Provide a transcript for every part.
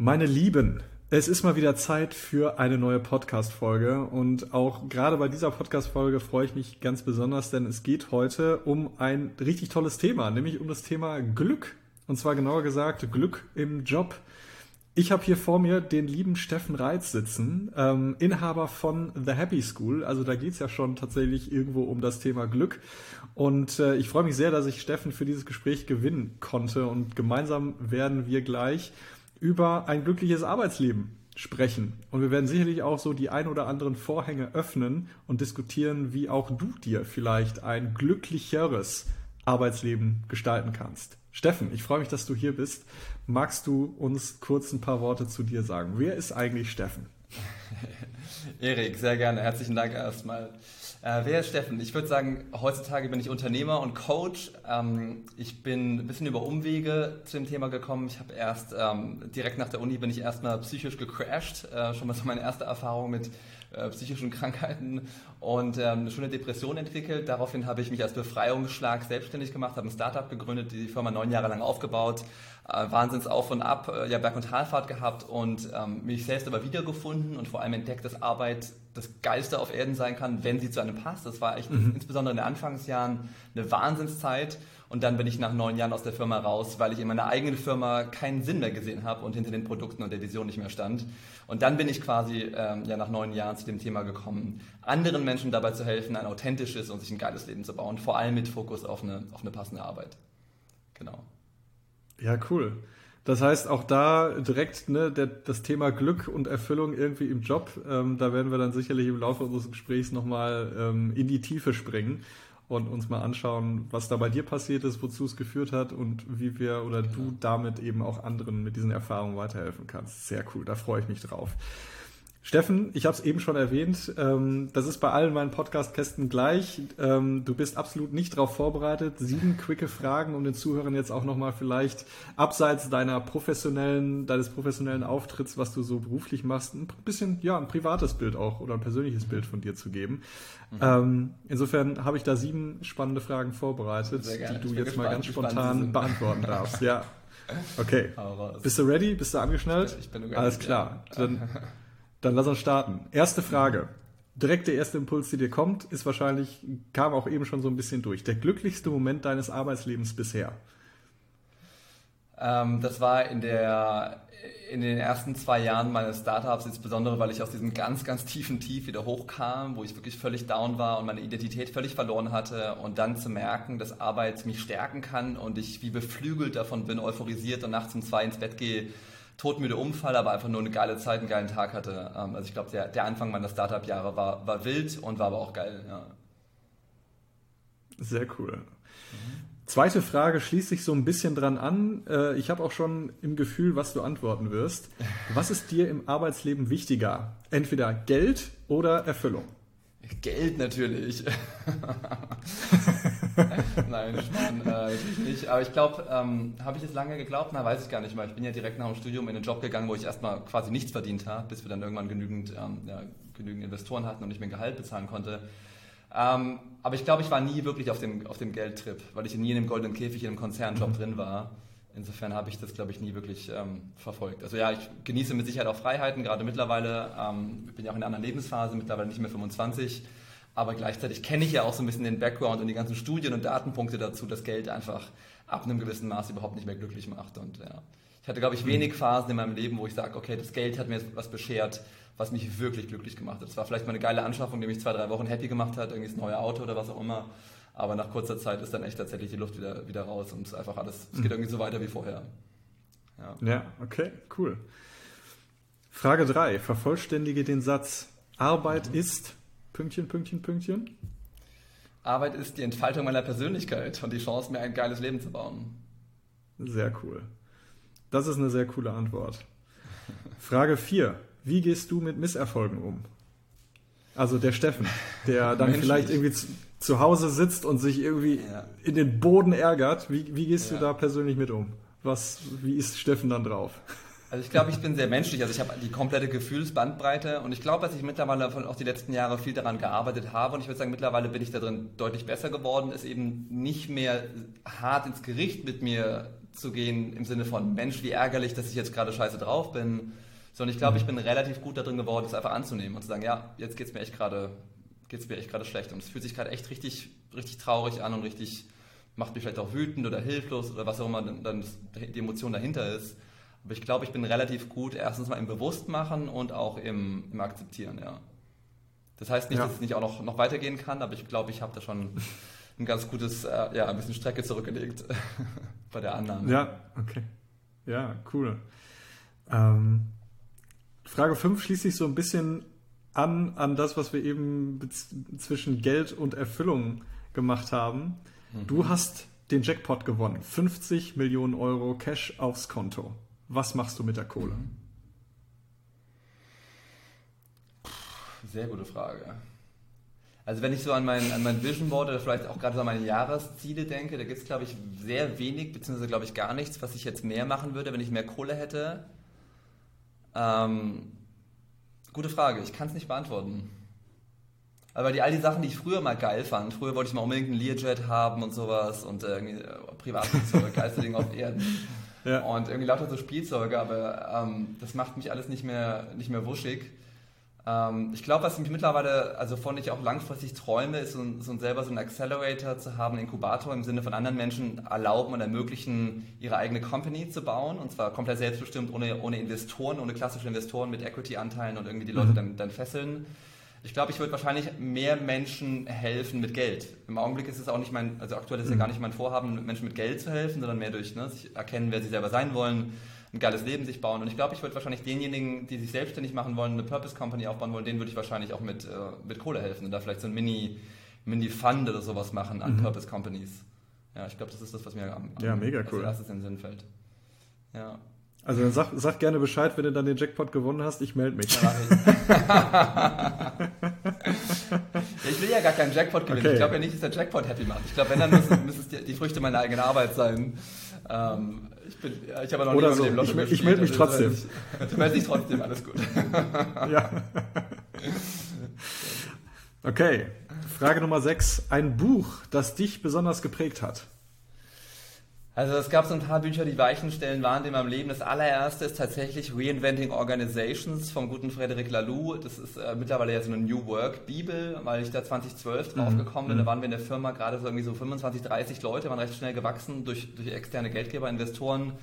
Meine Lieben, es ist mal wieder Zeit für eine neue Podcast-Folge und auch gerade bei dieser Podcast-Folge freue ich mich ganz besonders, denn es geht heute um ein richtig tolles Thema, nämlich um das Thema Glück. Und zwar genauer gesagt Glück im Job. Ich habe hier vor mir den lieben Steffen Reitz sitzen, ähm, Inhaber von The Happy School. Also da geht es ja schon tatsächlich irgendwo um das Thema Glück. Und äh, ich freue mich sehr, dass ich Steffen für dieses Gespräch gewinnen konnte. Und gemeinsam werden wir gleich über ein glückliches Arbeitsleben sprechen. Und wir werden sicherlich auch so die ein oder anderen Vorhänge öffnen und diskutieren, wie auch du dir vielleicht ein glücklicheres Arbeitsleben gestalten kannst. Steffen, ich freue mich, dass du hier bist. Magst du uns kurz ein paar Worte zu dir sagen? Wer ist eigentlich Steffen? Erik, sehr gerne. Herzlichen Dank erstmal. Äh, wer ist Steffen? Ich würde sagen, heutzutage bin ich Unternehmer und Coach. Ähm, ich bin ein bisschen über Umwege zu dem Thema gekommen. Ich habe erst ähm, direkt nach der Uni bin ich erstmal psychisch gecrashed. Äh, schon mal so meine erste Erfahrung mit äh, psychischen Krankheiten und ähm, eine schöne Depression entwickelt. Daraufhin habe ich mich als Befreiungsschlag selbstständig gemacht, habe ein Startup gegründet, die Firma neun Jahre lang aufgebaut, äh, Wahnsinns Auf und Ab, äh, ja Berg- und Talfahrt gehabt und ähm, mich selbst aber wiedergefunden und vor allem entdeckt, dass Arbeit das Geilste auf Erden sein kann, wenn sie zu einem passt. Das war echt mhm. insbesondere in den Anfangsjahren eine Wahnsinnszeit. Und dann bin ich nach neun Jahren aus der Firma raus, weil ich in meiner eigenen Firma keinen Sinn mehr gesehen habe und hinter den Produkten und der Vision nicht mehr stand. Und dann bin ich quasi ähm, ja, nach neun Jahren zu dem Thema gekommen, anderen Menschen dabei zu helfen, ein authentisches und sich ein geiles Leben zu bauen, vor allem mit Fokus auf eine, auf eine passende Arbeit. Genau. Ja, cool. Das heißt, auch da direkt ne, der, das Thema Glück und Erfüllung irgendwie im Job, ähm, da werden wir dann sicherlich im Laufe unseres Gesprächs nochmal ähm, in die Tiefe springen und uns mal anschauen, was da bei dir passiert ist, wozu es geführt hat und wie wir oder genau. du damit eben auch anderen mit diesen Erfahrungen weiterhelfen kannst. Sehr cool, da freue ich mich drauf. Steffen, ich habe es eben schon erwähnt, ähm, das ist bei allen meinen Podcast-Kästen gleich. Ähm, du bist absolut nicht darauf vorbereitet. Sieben quicke Fragen, um den Zuhörern jetzt auch nochmal vielleicht abseits deiner professionellen, deines professionellen Auftritts, was du so beruflich machst, ein bisschen, ja, ein privates Bild auch oder ein persönliches Bild von dir zu geben. Mhm. Ähm, insofern habe ich da sieben spannende Fragen vorbereitet, die du jetzt mal ganz spontan beantworten darfst. Ja. Okay. Bist du ready? Bist du angeschnallt? Ich bin Alles klar. Dann Dann lass uns starten. Erste Frage. Direkt der erste Impuls, der dir kommt, ist wahrscheinlich, kam auch eben schon so ein bisschen durch. Der glücklichste Moment deines Arbeitslebens bisher? Ähm, das war in, der, in den ersten zwei Jahren meines Startups, insbesondere weil ich aus diesem ganz, ganz tiefen Tief wieder hochkam, wo ich wirklich völlig down war und meine Identität völlig verloren hatte und dann zu merken, dass Arbeit mich stärken kann und ich wie beflügelt davon bin, euphorisiert und nachts um zwei ins Bett gehe todmüde Umfall, aber einfach nur eine geile Zeit, einen geilen Tag hatte. Ähm, also ich glaube, der, der Anfang meiner Startup-Jahre war, war wild und war aber auch geil. Ja. Sehr cool. Mhm. Zweite Frage schließt sich so ein bisschen dran an. Äh, ich habe auch schon im Gefühl, was du antworten wirst. Was ist dir im Arbeitsleben wichtiger? Entweder Geld oder Erfüllung? Geld natürlich. Nein, ich meine, äh, natürlich nicht. Aber ich glaube, ähm, habe ich es lange geglaubt? Na, weiß ich gar nicht mehr. Ich bin ja direkt nach dem Studium in den Job gegangen, wo ich erstmal quasi nichts verdient habe, bis wir dann irgendwann genügend, ähm, ja, genügend Investoren hatten und ich mir Gehalt bezahlen konnte. Ähm, aber ich glaube, ich war nie wirklich auf dem, auf dem Geldtrip, weil ich nie in einem goldenen Käfig in einem Konzernjob mhm. drin war. Insofern habe ich das, glaube ich, nie wirklich ähm, verfolgt. Also ja, ich genieße mit Sicherheit auch Freiheiten, gerade mittlerweile. Ähm, ich bin ja auch in einer anderen Lebensphase, mittlerweile nicht mehr 25. Aber gleichzeitig kenne ich ja auch so ein bisschen den Background und die ganzen Studien und Datenpunkte dazu, dass Geld einfach ab einem gewissen Maß überhaupt nicht mehr glücklich macht. Und ja, ich hatte, glaube ich, wenig Phasen in meinem Leben, wo ich sage, okay, das Geld hat mir was beschert, was mich wirklich glücklich gemacht hat. Es war vielleicht mal eine geile Anschaffung, die mich zwei, drei Wochen happy gemacht hat, irgendwie das neue Auto oder was auch immer. Aber nach kurzer Zeit ist dann echt tatsächlich die Luft wieder, wieder raus und es einfach alles, es geht mhm. irgendwie so weiter wie vorher. Ja, ja okay, cool. Frage 3. Vervollständige den Satz. Arbeit mhm. ist Pünktchen, Pünktchen, Pünktchen. Arbeit ist die Entfaltung meiner Persönlichkeit und die Chance, mir ein geiles Leben zu bauen. Sehr cool. Das ist eine sehr coole Antwort. Frage 4. Wie gehst du mit Misserfolgen um? Also der Steffen, der dann vielleicht irgendwie zu, zu, Hause sitzt und sich irgendwie ja. in den Boden ärgert. Wie, wie gehst ja. du da persönlich mit um? Was, wie ist Steffen dann drauf? Also ich glaube, ich bin sehr menschlich. Also ich habe die komplette Gefühlsbandbreite. Und ich glaube, dass ich mittlerweile auch die letzten Jahre viel daran gearbeitet habe. Und ich würde sagen, mittlerweile bin ich darin deutlich besser geworden, ist eben nicht mehr hart ins Gericht mit mir zu gehen im Sinne von Mensch, wie ärgerlich, dass ich jetzt gerade scheiße drauf bin, sondern ich glaube, ich bin relativ gut darin geworden, das einfach anzunehmen und zu sagen, ja, jetzt geht es mir echt gerade geht es mir echt gerade schlecht. Und es fühlt sich gerade echt richtig, richtig traurig an und richtig macht mich vielleicht auch wütend oder hilflos oder was auch immer dann die Emotion dahinter ist. Aber ich glaube, ich bin relativ gut erstens mal im Bewusstmachen und auch im, im Akzeptieren, ja. Das heißt nicht, ja. dass es nicht auch noch, noch weitergehen kann, aber ich glaube, ich habe da schon ein ganz gutes, äh, ja, ein bisschen Strecke zurückgelegt bei der Annahme. Ja, okay. Ja, cool. Ähm, Frage 5 schließt sich so ein bisschen an, an das, was wir eben zwischen Geld und Erfüllung gemacht haben. Mhm. Du hast den Jackpot gewonnen. 50 Millionen Euro Cash aufs Konto. Was machst du mit der Kohle? Sehr gute Frage. Also wenn ich so an mein, an mein Vision Board oder vielleicht auch gerade so an meine Jahresziele denke, da gibt es, glaube ich, sehr wenig, beziehungsweise, glaube ich, gar nichts, was ich jetzt mehr machen würde, wenn ich mehr Kohle hätte. Ähm, gute Frage, ich kann es nicht beantworten. Aber die, all die Sachen, die ich früher mal geil fand, früher wollte ich mal unbedingt einen Learjet haben und sowas und äh, irgendwie äh, Privatflugzeuge, geilste Ding auf Erden. Ja. Und irgendwie lauter so Spielzeuge, aber ähm, das macht mich alles nicht mehr, nicht mehr wuschig. Ähm, ich glaube, was mich mittlerweile, also von ich auch langfristig träume, ist so, so selber so einen Accelerator zu haben, einen Inkubator im Sinne von anderen Menschen erlauben und ermöglichen, ihre eigene Company zu bauen und zwar komplett selbstbestimmt, ohne, ohne Investoren, ohne klassische Investoren mit Equity-Anteilen und irgendwie die Leute mhm. dann, dann fesseln. Ich glaube, ich würde wahrscheinlich mehr Menschen helfen mit Geld. Im Augenblick ist es auch nicht mein, also aktuell ist es mhm. ja gar nicht mein Vorhaben, Menschen mit Geld zu helfen, sondern mehr durch ne, sich erkennen, wer sie selber sein wollen, ein geiles Leben sich bauen. Und ich glaube, ich würde wahrscheinlich denjenigen, die sich selbstständig machen wollen, eine Purpose Company aufbauen wollen, denen würde ich wahrscheinlich auch mit, äh, mit Kohle helfen und da vielleicht so ein Mini, Mini-Fund oder sowas machen an mhm. Purpose Companies. Ja, ich glaube, das ist das, was mir am, am ja, mega cool. als erstes in den Sinn fällt. Ja. Also dann sag, sag gerne Bescheid, wenn du dann den Jackpot gewonnen hast, ich melde mich. Ich will ja gar keinen Jackpot gewinnen. Okay. Ich glaube ja nicht, dass der Jackpot happy macht. Ich glaube, wenn, dann müssen, müssen es die, die Früchte meiner eigenen Arbeit sein. Ähm, ich, bin, ich habe noch Oder so. dem Lotto Ich, ich melde mich also, trotzdem. Du meldest dich trotzdem, alles gut. ja. Okay, Frage Nummer 6. Ein Buch, das dich besonders geprägt hat. Also es gab so ein paar Bücher, die Weichenstellen waren in meinem Leben. Das allererste ist tatsächlich Reinventing Organizations vom guten Frederic Laloux. Das ist äh, mittlerweile ja so eine New Work Bibel, weil ich da 2012 drauf mhm. gekommen bin. Da mhm. waren wir in der Firma gerade so irgendwie so 25, 30 Leute, waren recht schnell gewachsen durch, durch externe Geldgeber, Investoren.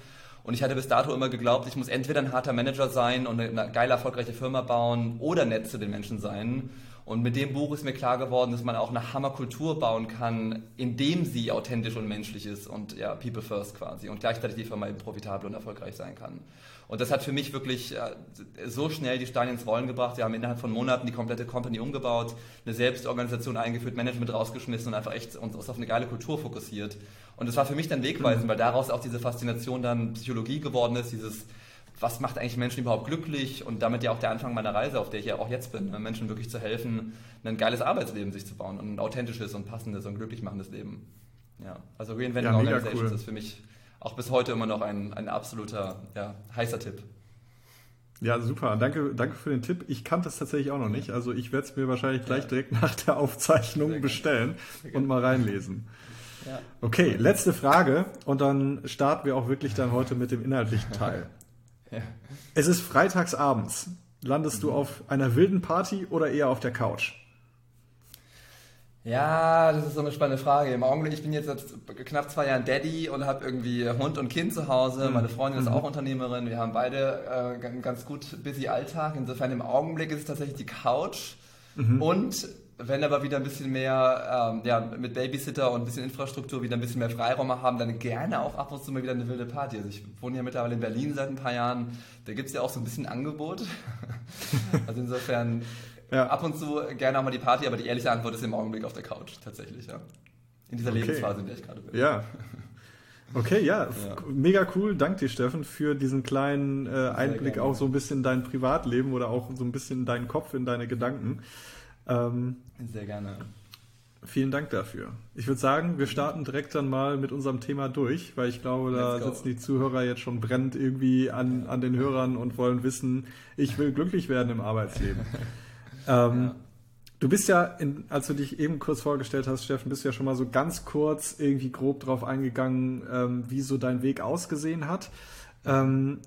Und ich hatte bis dato immer geglaubt, ich muss entweder ein harter Manager sein und eine geile, erfolgreiche Firma bauen oder nett zu den Menschen sein. Und mit dem Buch ist mir klar geworden, dass man auch eine Hammerkultur bauen kann, indem sie authentisch und menschlich ist und ja, people first quasi und gleichzeitig die Firma eben profitabel und erfolgreich sein kann. Und das hat für mich wirklich so schnell die Steine ins Rollen gebracht. Wir haben innerhalb von Monaten die komplette Company umgebaut, eine Selbstorganisation eingeführt, Management rausgeschmissen und einfach echt uns auf eine geile Kultur fokussiert. Und das war für mich dann wegweisend, mhm. weil daraus auch diese Faszination dann Psychologie geworden ist, dieses was macht eigentlich Menschen überhaupt glücklich und damit ja auch der Anfang meiner Reise, auf der ich ja auch jetzt bin, ne? Menschen wirklich zu helfen, ein geiles Arbeitsleben sich zu bauen und ein authentisches und passendes und glücklich machendes Leben. Ja, also Reinventing ja, Organizations cool. ist für mich auch bis heute immer noch ein, ein absoluter ja, heißer Tipp. Ja, super. Danke, danke für den Tipp. Ich kannte es tatsächlich auch noch nicht. Also ich werde es mir wahrscheinlich gleich direkt nach der Aufzeichnung bestellen und mal reinlesen. Ja. Okay, letzte Frage und dann starten wir auch wirklich dann heute mit dem inhaltlichen Teil. Ja. Es ist freitagsabends. Landest mhm. du auf einer wilden Party oder eher auf der Couch? Ja, das ist so eine spannende Frage. Im Augenblick, ich bin jetzt seit knapp zwei Jahren Daddy und habe irgendwie Hund und Kind zu Hause. Mhm. Meine Freundin ist mhm. auch Unternehmerin. Wir haben beide äh, einen ganz gut busy Alltag. Insofern im Augenblick ist es tatsächlich die Couch. Mhm. Und wenn aber wieder ein bisschen mehr ähm, ja, mit Babysitter und ein bisschen Infrastruktur wieder ein bisschen mehr Freiraum haben, dann gerne auch ab und zu mal wieder eine wilde Party. Also ich wohne ja mittlerweile in Berlin seit ein paar Jahren, da gibt es ja auch so ein bisschen Angebot. also insofern ja. ab und zu gerne auch mal die Party, aber die ehrliche Antwort ist im Augenblick auf der Couch tatsächlich, ja. In dieser okay. Lebensphase, in der ich gerade bin. Ja. Okay, ja, ja, mega cool. Danke dir, Steffen, für diesen kleinen äh, Einblick auch so ein bisschen in dein Privatleben oder auch so ein bisschen in deinen Kopf, in deine Gedanken. Ähm, Sehr gerne. Vielen Dank dafür. Ich würde sagen, wir starten direkt dann mal mit unserem Thema durch, weil ich glaube, da sitzen die Zuhörer jetzt schon brennend irgendwie an, an den Hörern und wollen wissen, ich will glücklich werden im Arbeitsleben. ähm, ja. Du bist ja, in, als du dich eben kurz vorgestellt hast, Steffen, bist du ja schon mal so ganz kurz irgendwie grob drauf eingegangen, ähm, wie so dein Weg ausgesehen hat. Ähm,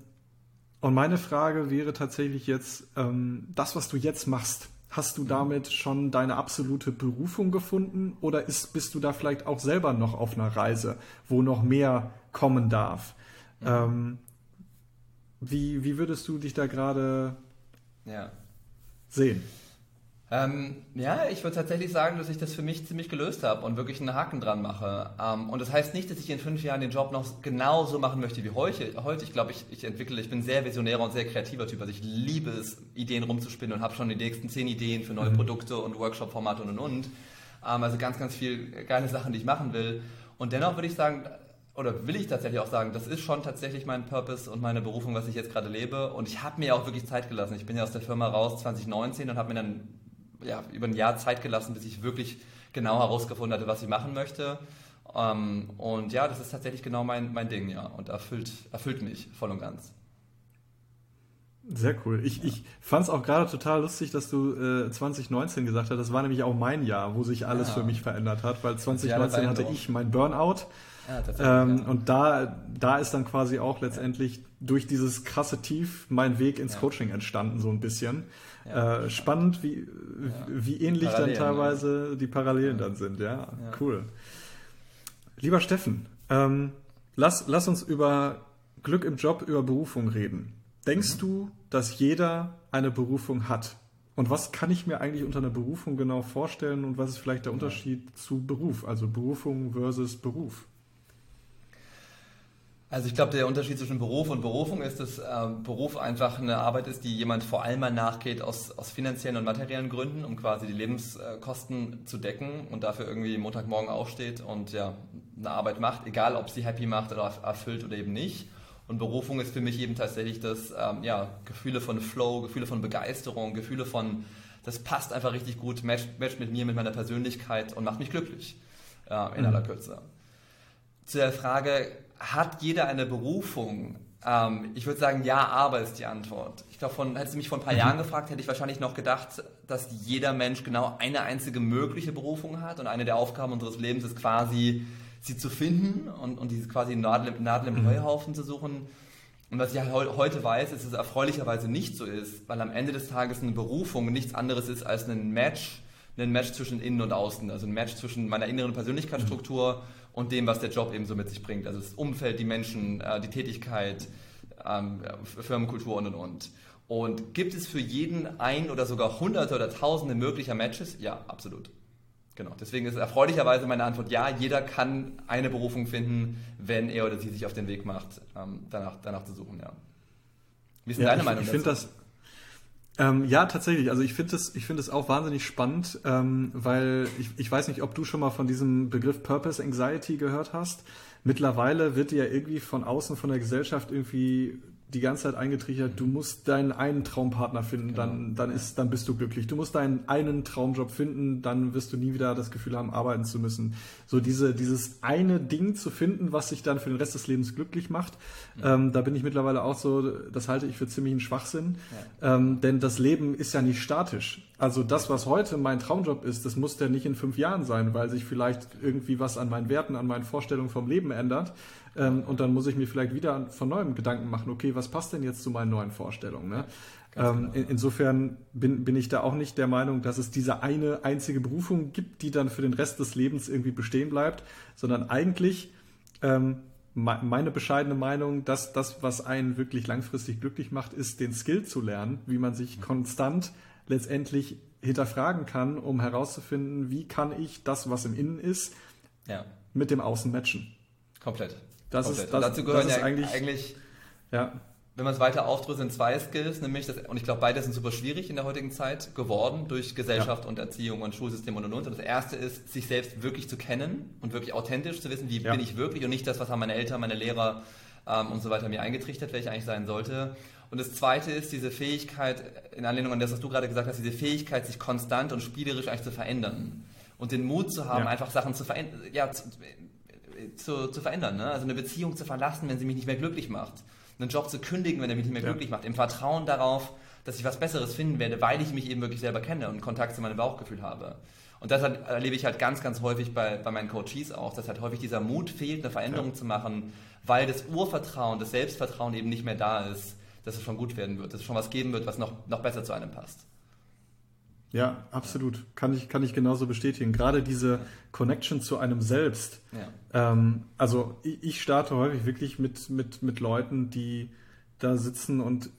und meine Frage wäre tatsächlich jetzt, ähm, das, was du jetzt machst, hast du damit schon deine absolute Berufung gefunden oder ist, bist du da vielleicht auch selber noch auf einer Reise, wo noch mehr kommen darf? Ähm, wie, wie würdest du dich da gerade ja. sehen? Ähm, ja, ich würde tatsächlich sagen, dass ich das für mich ziemlich gelöst habe und wirklich einen Haken dran mache. Ähm, und das heißt nicht, dass ich in fünf Jahren den Job noch genauso machen möchte wie heute. heute ich glaube, ich, ich entwickle, ich bin sehr visionärer und sehr kreativer Typ. Also ich liebe es, Ideen rumzuspinnen und habe schon die nächsten zehn Ideen für neue mhm. Produkte und Workshop-Formate und und und. Ähm, also ganz, ganz viel geile Sachen, die ich machen will. Und dennoch würde ich sagen, oder will ich tatsächlich auch sagen, das ist schon tatsächlich mein Purpose und meine Berufung, was ich jetzt gerade lebe. Und ich habe mir auch wirklich Zeit gelassen. Ich bin ja aus der Firma raus 2019 und habe mir dann ja, über ein Jahr Zeit gelassen, bis ich wirklich genau herausgefunden hatte, was ich machen möchte. Ähm, und ja, das ist tatsächlich genau mein, mein Ding, ja. Und erfüllt, erfüllt mich voll und ganz. Sehr cool. Ich, ja. ich fand es auch gerade total lustig, dass du äh, 2019 gesagt hast. Das war nämlich auch mein Jahr, wo sich alles ja. für mich verändert hat, weil 2019 hatte ich mein Burnout. Ja, ähm, und da, da ist dann quasi auch letztendlich durch dieses krasse Tief mein Weg ins Coaching entstanden, so ein bisschen. Äh, spannend, wie, wie ähnlich dann teilweise die Parallelen dann sind. Ja, cool. Lieber Steffen, ähm, lass, lass uns über Glück im Job, über Berufung reden. Denkst mhm. du, dass jeder eine Berufung hat? Und was kann ich mir eigentlich unter einer Berufung genau vorstellen und was ist vielleicht der Unterschied zu Beruf, also Berufung versus Beruf? Also ich glaube, der Unterschied zwischen Beruf und Berufung ist, dass äh, Beruf einfach eine Arbeit ist, die jemand vor allem mal nachgeht aus, aus finanziellen und materiellen Gründen, um quasi die Lebenskosten zu decken und dafür irgendwie Montagmorgen aufsteht und ja eine Arbeit macht, egal ob sie happy macht oder erfüllt oder eben nicht. Und Berufung ist für mich eben tatsächlich das, ähm, ja, Gefühle von Flow, Gefühle von Begeisterung, Gefühle von, das passt einfach richtig gut, matcht, matcht mit mir, mit meiner Persönlichkeit und macht mich glücklich, äh, in mhm. aller Kürze. Zu der Frage, hat jeder eine Berufung? Ähm, ich würde sagen, ja, aber ist die Antwort. Ich glaube, hättest du mich vor ein paar mhm. Jahren gefragt, hätte ich wahrscheinlich noch gedacht, dass jeder Mensch genau eine einzige mögliche Berufung hat und eine der Aufgaben unseres Lebens ist quasi, sie zu finden und, und diese quasi Nadel, Nadel im mhm. Heuhaufen zu suchen. Und was ich heute weiß, ist, dass es erfreulicherweise nicht so ist, weil am Ende des Tages eine Berufung nichts anderes ist als ein Match, ein Match zwischen Innen und Außen, also ein Match zwischen meiner inneren Persönlichkeitsstruktur mhm und dem, was der Job eben so mit sich bringt. Also das Umfeld, die Menschen, äh, die Tätigkeit, ähm, Firmenkultur und und und. Und gibt es für jeden ein oder sogar hunderte oder tausende möglicher Matches? Ja, absolut. Genau. Deswegen ist erfreulicherweise meine Antwort ja, jeder kann eine Berufung finden, wenn er oder sie sich auf den Weg macht, ähm, danach, danach zu suchen, ja. Wie ist denn ja, deine ich, Meinung ich dazu? Ähm, ja, tatsächlich. Also ich finde es ich finde es auch wahnsinnig spannend, ähm, weil ich, ich weiß nicht, ob du schon mal von diesem Begriff Purpose Anxiety gehört hast. Mittlerweile wird ja irgendwie von außen von der Gesellschaft irgendwie die ganze Zeit eingetrichtert, du musst deinen einen Traumpartner finden, dann, genau. dann, ist, dann bist du glücklich. Du musst deinen einen Traumjob finden, dann wirst du nie wieder das Gefühl haben, arbeiten zu müssen. So diese, dieses eine Ding zu finden, was sich dann für den Rest des Lebens glücklich macht, ja. ähm, da bin ich mittlerweile auch so, das halte ich für ziemlichen Schwachsinn. Ja. Ähm, denn das Leben ist ja nicht statisch. Also das, was heute mein Traumjob ist, das muss der nicht in fünf Jahren sein, weil sich vielleicht irgendwie was an meinen Werten, an meinen Vorstellungen vom Leben ändert. Ähm, und dann muss ich mir vielleicht wieder von neuem Gedanken machen, okay, was passt denn jetzt zu meinen neuen Vorstellungen? Ne? Ähm, genau. insofern bin, bin ich da auch nicht der Meinung, dass es diese eine einzige Berufung gibt, die dann für den Rest des Lebens irgendwie bestehen bleibt, sondern eigentlich ähm, meine bescheidene Meinung, dass das, was einen wirklich langfristig glücklich macht, ist, den Skill zu lernen, wie man sich konstant letztendlich hinterfragen kann, um herauszufinden, wie kann ich das, was im Innen ist, ja. mit dem Außen matchen. Komplett. Das Komplett. ist, das, dazu gehören das ja eigentlich, eigentlich ja. wenn man es weiter aufdröselt, zwei Skills, nämlich, das, und ich glaube, beide sind super schwierig in der heutigen Zeit geworden durch Gesellschaft ja. und Erziehung und Schulsystem und und und. Und das erste ist, sich selbst wirklich zu kennen und wirklich authentisch zu wissen, wie bin ich wirklich und nicht das, was haben meine Eltern, meine Lehrer ähm, und so weiter mir eingetrichtert, wer ich eigentlich sein sollte. Und das zweite ist diese Fähigkeit, in Anlehnung an das, was du gerade gesagt hast, diese Fähigkeit, sich konstant und spielerisch eigentlich zu verändern. Und den Mut zu haben, ja. einfach Sachen zu verändern, ja, zu, zu, zu verändern. Ne? Also eine Beziehung zu verlassen, wenn sie mich nicht mehr glücklich macht. einen Job zu kündigen, wenn er mich nicht mehr ja. glücklich macht, im Vertrauen darauf, dass ich was Besseres finden werde, weil ich mich eben wirklich selber kenne und Kontakt zu meinem Bauchgefühl habe. Und das erlebe ich halt ganz, ganz häufig bei, bei meinen Coaches auch, dass halt häufig dieser Mut fehlt, eine Veränderung ja. zu machen, weil das Urvertrauen, das Selbstvertrauen eben nicht mehr da ist, dass es schon gut werden wird, dass es schon was geben wird, was noch, noch besser zu einem passt. Ja, absolut. Kann ich, kann ich genauso bestätigen. Gerade diese Connection zu einem selbst. Ja. Ähm, also ich, ich starte häufig wirklich mit, mit, mit Leuten, die da sitzen und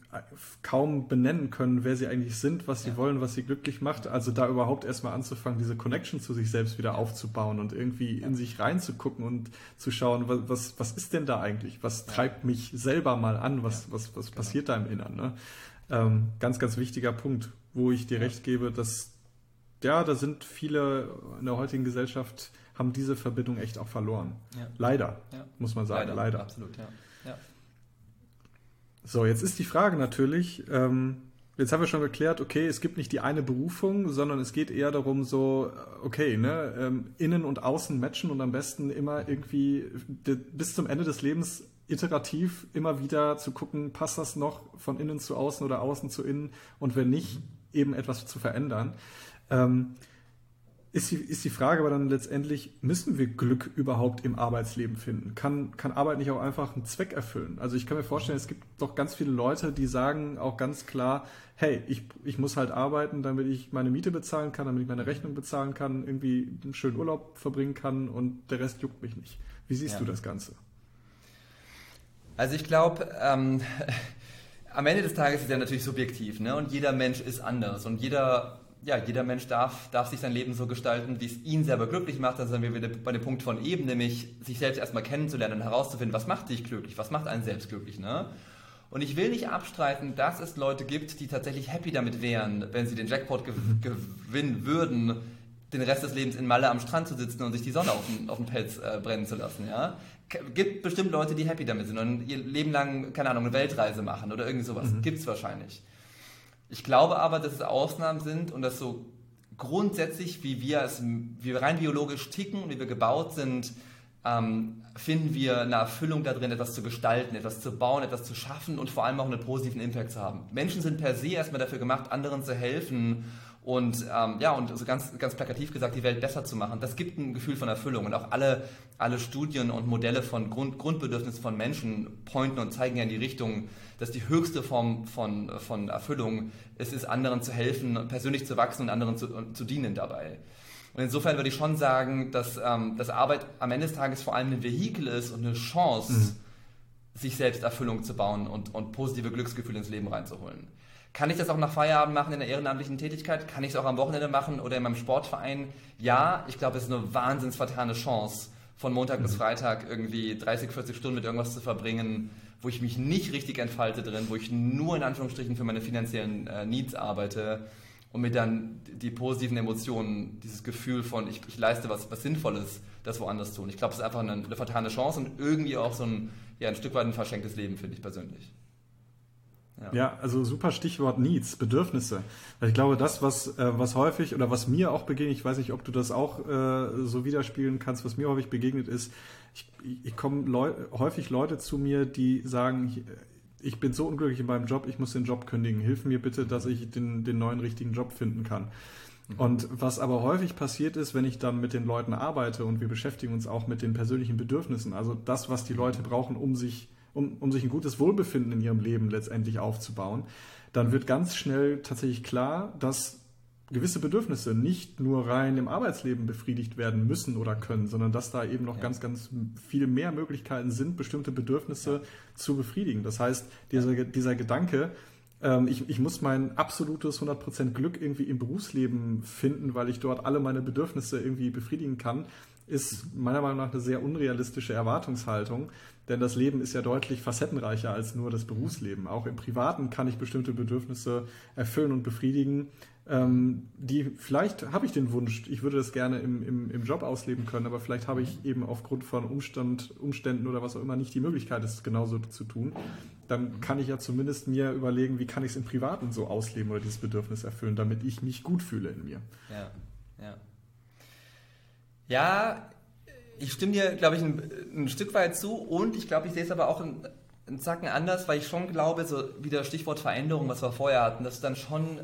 kaum benennen können, wer sie eigentlich sind, was sie ja. wollen, was sie glücklich macht. Also da überhaupt erstmal anzufangen, diese Connection zu sich selbst wieder aufzubauen und irgendwie in sich reinzugucken und zu schauen, was, was, was ist denn da eigentlich? Was treibt mich selber mal an? Was, was, was genau. passiert da im Innern? Ne? Ähm, ganz, ganz wichtiger Punkt, wo ich dir recht gebe, dass ja, da sind viele in der heutigen Gesellschaft haben diese Verbindung echt auch verloren. Ja. Leider, ja. muss man sagen. Leider, leider. absolut, ja. So, jetzt ist die Frage natürlich, ähm, jetzt haben wir schon geklärt, okay, es gibt nicht die eine Berufung, sondern es geht eher darum, so, okay, ne, ähm, innen und außen matchen und am besten immer irgendwie bis zum Ende des Lebens iterativ immer wieder zu gucken, passt das noch von innen zu außen oder außen zu innen und wenn nicht, eben etwas zu verändern. Ähm, ist die, ist die Frage aber dann letztendlich, müssen wir Glück überhaupt im Arbeitsleben finden? Kann, kann Arbeit nicht auch einfach einen Zweck erfüllen? Also ich kann mir vorstellen, es gibt doch ganz viele Leute, die sagen auch ganz klar, hey, ich, ich muss halt arbeiten, damit ich meine Miete bezahlen kann, damit ich meine Rechnung bezahlen kann, irgendwie einen schönen Urlaub verbringen kann und der Rest juckt mich nicht. Wie siehst ja. du das Ganze? Also ich glaube, ähm, am Ende des Tages ist ja natürlich subjektiv, ne? Und jeder Mensch ist anders und jeder ja, jeder Mensch darf, darf sich sein Leben so gestalten, wie es ihn selber glücklich macht. Da sind wir wieder bei dem Punkt von eben, nämlich sich selbst erstmal kennenzulernen und herauszufinden, was macht dich glücklich, was macht einen selbst glücklich. Ne? Und ich will nicht abstreiten, dass es Leute gibt, die tatsächlich happy damit wären, wenn sie den Jackpot gew gewinnen würden, den Rest des Lebens in Malle am Strand zu sitzen und sich die Sonne auf den, auf den Pelz äh, brennen zu lassen. Ja? Gibt bestimmt Leute, die happy damit sind und ihr Leben lang, keine Ahnung, eine Weltreise machen oder irgendwie sowas. Mhm. Gibt es wahrscheinlich. Ich glaube aber, dass es Ausnahmen sind und dass so grundsätzlich, wie wir, es, wie wir rein biologisch ticken, wie wir gebaut sind, ähm, finden wir eine Erfüllung darin, etwas zu gestalten, etwas zu bauen, etwas zu schaffen und vor allem auch einen positiven Impact zu haben. Menschen sind per se erstmal dafür gemacht, anderen zu helfen und ähm, ja, und so ganz, ganz plakativ gesagt, die Welt besser zu machen. Das gibt ein Gefühl von Erfüllung und auch alle, alle Studien und Modelle von Grund, Grundbedürfnissen von Menschen pointen und zeigen ja in die Richtung, dass die höchste Form von, von Erfüllung es ist, anderen zu helfen, persönlich zu wachsen und anderen zu, zu dienen dabei. Und insofern würde ich schon sagen, dass, ähm, dass Arbeit am Ende des Tages vor allem ein Vehikel ist und eine Chance, mhm. sich selbst Erfüllung zu bauen und, und positive Glücksgefühle ins Leben reinzuholen. Kann ich das auch nach Feierabend machen in der ehrenamtlichen Tätigkeit? Kann ich es auch am Wochenende machen oder in meinem Sportverein? Ja, ich glaube, es ist eine wahnsinns vertane Chance, von Montag mhm. bis Freitag irgendwie 30, 40 Stunden mit irgendwas zu verbringen, wo ich mich nicht richtig entfalte drin, wo ich nur in Anführungsstrichen für meine finanziellen äh, Needs arbeite und mir dann die positiven Emotionen, dieses Gefühl von, ich, ich leiste was, was Sinnvolles, das woanders tun. Ich glaube, es ist einfach eine, eine, vertane Chance und irgendwie auch so ein, ja, ein Stück weit ein verschenktes Leben, finde ich persönlich. Ja. ja. also super Stichwort Needs, Bedürfnisse. Ich glaube, das, was, äh, was häufig oder was mir auch begegnet, ich weiß nicht, ob du das auch äh, so widerspiegeln kannst, was mir häufig begegnet ist, ich, ich komme Leu häufig Leute zu mir, die sagen, ich, ich bin so unglücklich in meinem Job, ich muss den Job kündigen. Hilf mir bitte, dass ich den, den neuen richtigen Job finden kann. Mhm. Und was aber häufig passiert ist, wenn ich dann mit den Leuten arbeite und wir beschäftigen uns auch mit den persönlichen Bedürfnissen, also das, was die Leute brauchen, um sich um, um sich ein gutes Wohlbefinden in ihrem Leben letztendlich aufzubauen, dann wird ganz schnell tatsächlich klar, dass gewisse Bedürfnisse nicht nur rein im Arbeitsleben befriedigt werden müssen oder können, sondern dass da eben noch ja. ganz, ganz viel mehr Möglichkeiten sind, bestimmte Bedürfnisse ja. zu befriedigen. Das heißt, dieser, dieser Gedanke, ähm, ich, ich muss mein absolutes 100% Glück irgendwie im Berufsleben finden, weil ich dort alle meine Bedürfnisse irgendwie befriedigen kann, ist meiner Meinung nach eine sehr unrealistische Erwartungshaltung, denn das Leben ist ja deutlich facettenreicher als nur das Berufsleben. Auch im Privaten kann ich bestimmte Bedürfnisse erfüllen und befriedigen, ähm, die vielleicht habe ich den Wunsch, ich würde das gerne im, im, im Job ausleben können, aber vielleicht habe ich eben aufgrund von Umstand, Umständen oder was auch immer nicht die Möglichkeit, es genauso zu tun. Dann kann ich ja zumindest mir überlegen, wie kann ich es im Privaten so ausleben oder dieses Bedürfnis erfüllen, damit ich mich gut fühle in mir. Ja, ja. Ja, ich stimme dir, glaube ich, ein, ein, Stück weit zu und ich glaube, ich sehe es aber auch ein, einen Zacken anders, weil ich schon glaube, so wieder Stichwort Veränderung, was wir vorher hatten, dass dann schon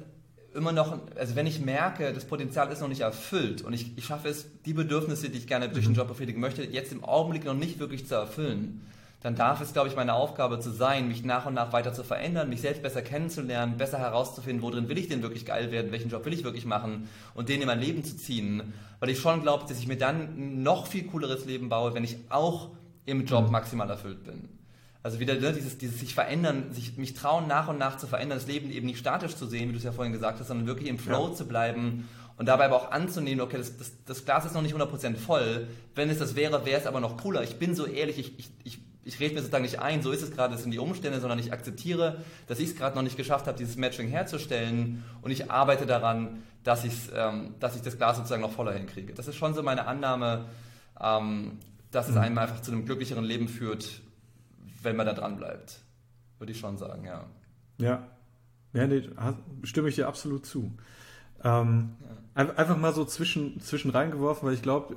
immer noch, also wenn ich merke, das Potenzial ist noch nicht erfüllt und ich, ich schaffe es, die Bedürfnisse, die ich gerne durch den mhm. Job befriedigen möchte, jetzt im Augenblick noch nicht wirklich zu erfüllen, dann darf es, glaube ich, meine Aufgabe zu sein, mich nach und nach weiter zu verändern, mich selbst besser kennenzulernen, besser herauszufinden, worin will ich denn wirklich geil werden, welchen Job will ich wirklich machen und den in mein Leben zu ziehen. Weil ich schon glaube, dass ich mir dann ein noch viel cooleres Leben baue, wenn ich auch im Job mhm. maximal erfüllt bin. Also wieder ne, dieses, dieses sich verändern, sich, mich trauen, nach und nach zu verändern, das Leben eben nicht statisch zu sehen, wie du es ja vorhin gesagt hast, sondern wirklich im Flow ja. zu bleiben und dabei aber auch anzunehmen, okay, das, das, das Glas ist noch nicht 100% voll. Wenn es das wäre, wäre es aber noch cooler. Ich bin so ehrlich, ich, ich, ich, ich rede mir sozusagen nicht ein, so ist es gerade, das sind die Umstände, sondern ich akzeptiere, dass ich es gerade noch nicht geschafft habe, dieses Matching herzustellen und ich arbeite daran, dass, ähm, dass ich das Glas sozusagen noch voller hinkriege. Das ist schon so meine Annahme, ähm, dass es mhm. einem einfach zu einem glücklicheren Leben führt, wenn man da dran bleibt. Würde ich schon sagen, ja. Ja, ja nee, stimme ich dir absolut zu. Ähm, ja. Einfach mal so zwischen, zwischen reingeworfen, weil ich glaube,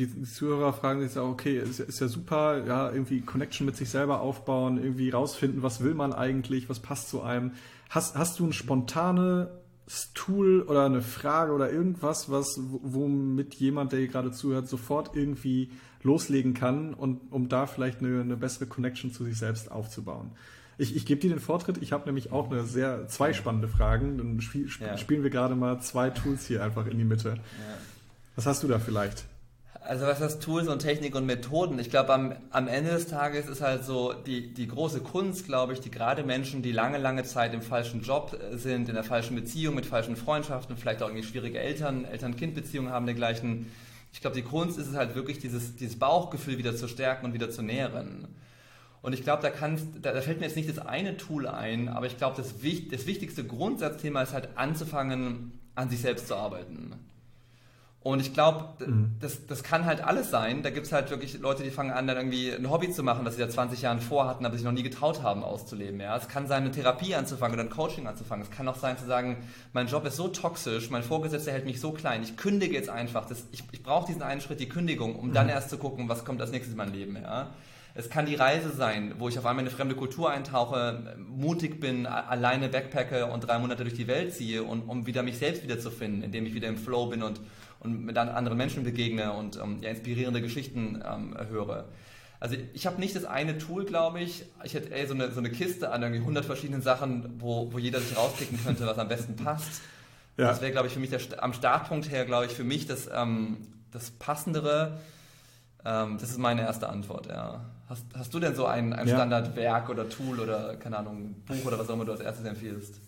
die, Zuhörer fragen sich ja, okay, ist, ist, ja super, ja, irgendwie Connection mit sich selber aufbauen, irgendwie rausfinden, was will man eigentlich, was passt zu einem. Hast, hast du ein spontanes Tool oder eine Frage oder irgendwas, was, womit jemand, der hier gerade zuhört, sofort irgendwie loslegen kann und um da vielleicht eine, eine bessere Connection zu sich selbst aufzubauen. Ich, ich gebe dir den Vortritt. Ich habe nämlich auch eine sehr zwei spannende Fragen. Dann spiel, sp ja. spielen wir gerade mal zwei Tools hier einfach in die Mitte. Ja. Was hast du da vielleicht? Also was das Tools und Technik und Methoden? Ich glaube, am, am Ende des Tages ist halt so die, die große Kunst, glaube ich, die gerade Menschen, die lange, lange Zeit im falschen Job sind, in der falschen Beziehung, mit falschen Freundschaften, vielleicht auch irgendwie schwierige Eltern, Eltern-Kind-Beziehungen haben, dergleichen, ich glaube, die Kunst ist es halt wirklich, dieses, dieses Bauchgefühl wieder zu stärken und wieder zu nähren. Und ich glaube, da, da, da, fällt mir jetzt nicht das eine Tool ein, aber ich glaube, das, das wichtigste Grundsatzthema ist halt anzufangen, an sich selbst zu arbeiten. Und ich glaube, mhm. das, das kann halt alles sein. Da gibt es halt wirklich Leute, die fangen an, dann irgendwie ein Hobby zu machen, das sie seit 20 Jahren vorhatten, aber sich noch nie getraut haben auszuleben. Ja? Es kann sein, eine Therapie anzufangen oder ein Coaching anzufangen. Es kann auch sein, zu sagen, mein Job ist so toxisch, mein Vorgesetzter hält mich so klein, ich kündige jetzt einfach. Das, ich ich brauche diesen einen Schritt, die Kündigung, um mhm. dann erst zu gucken, was kommt als nächstes in mein Leben. Ja? Es kann die Reise sein, wo ich auf einmal in eine fremde Kultur eintauche, mutig bin, alleine backpacke und drei Monate durch die Welt ziehe, und, um wieder mich selbst wiederzufinden, indem ich wieder im Flow bin und und mit anderen Menschen begegne und ähm, ja, inspirierende Geschichten ähm, höre. Also ich habe nicht das eine Tool, glaube ich. Ich hätte eher so eine, so eine Kiste an irgendwie 100 verschiedenen Sachen, wo, wo jeder sich rauspicken könnte, was am besten passt. Ja. Das wäre, glaube ich, für mich der, am Startpunkt her, glaube ich, für mich das, ähm, das Passendere. Ähm, das ist meine erste Antwort, ja. Hast, hast du denn so ein, ein ja. Standardwerk oder Tool oder, keine Ahnung, Buch oder was auch immer du als erstes empfiehlst?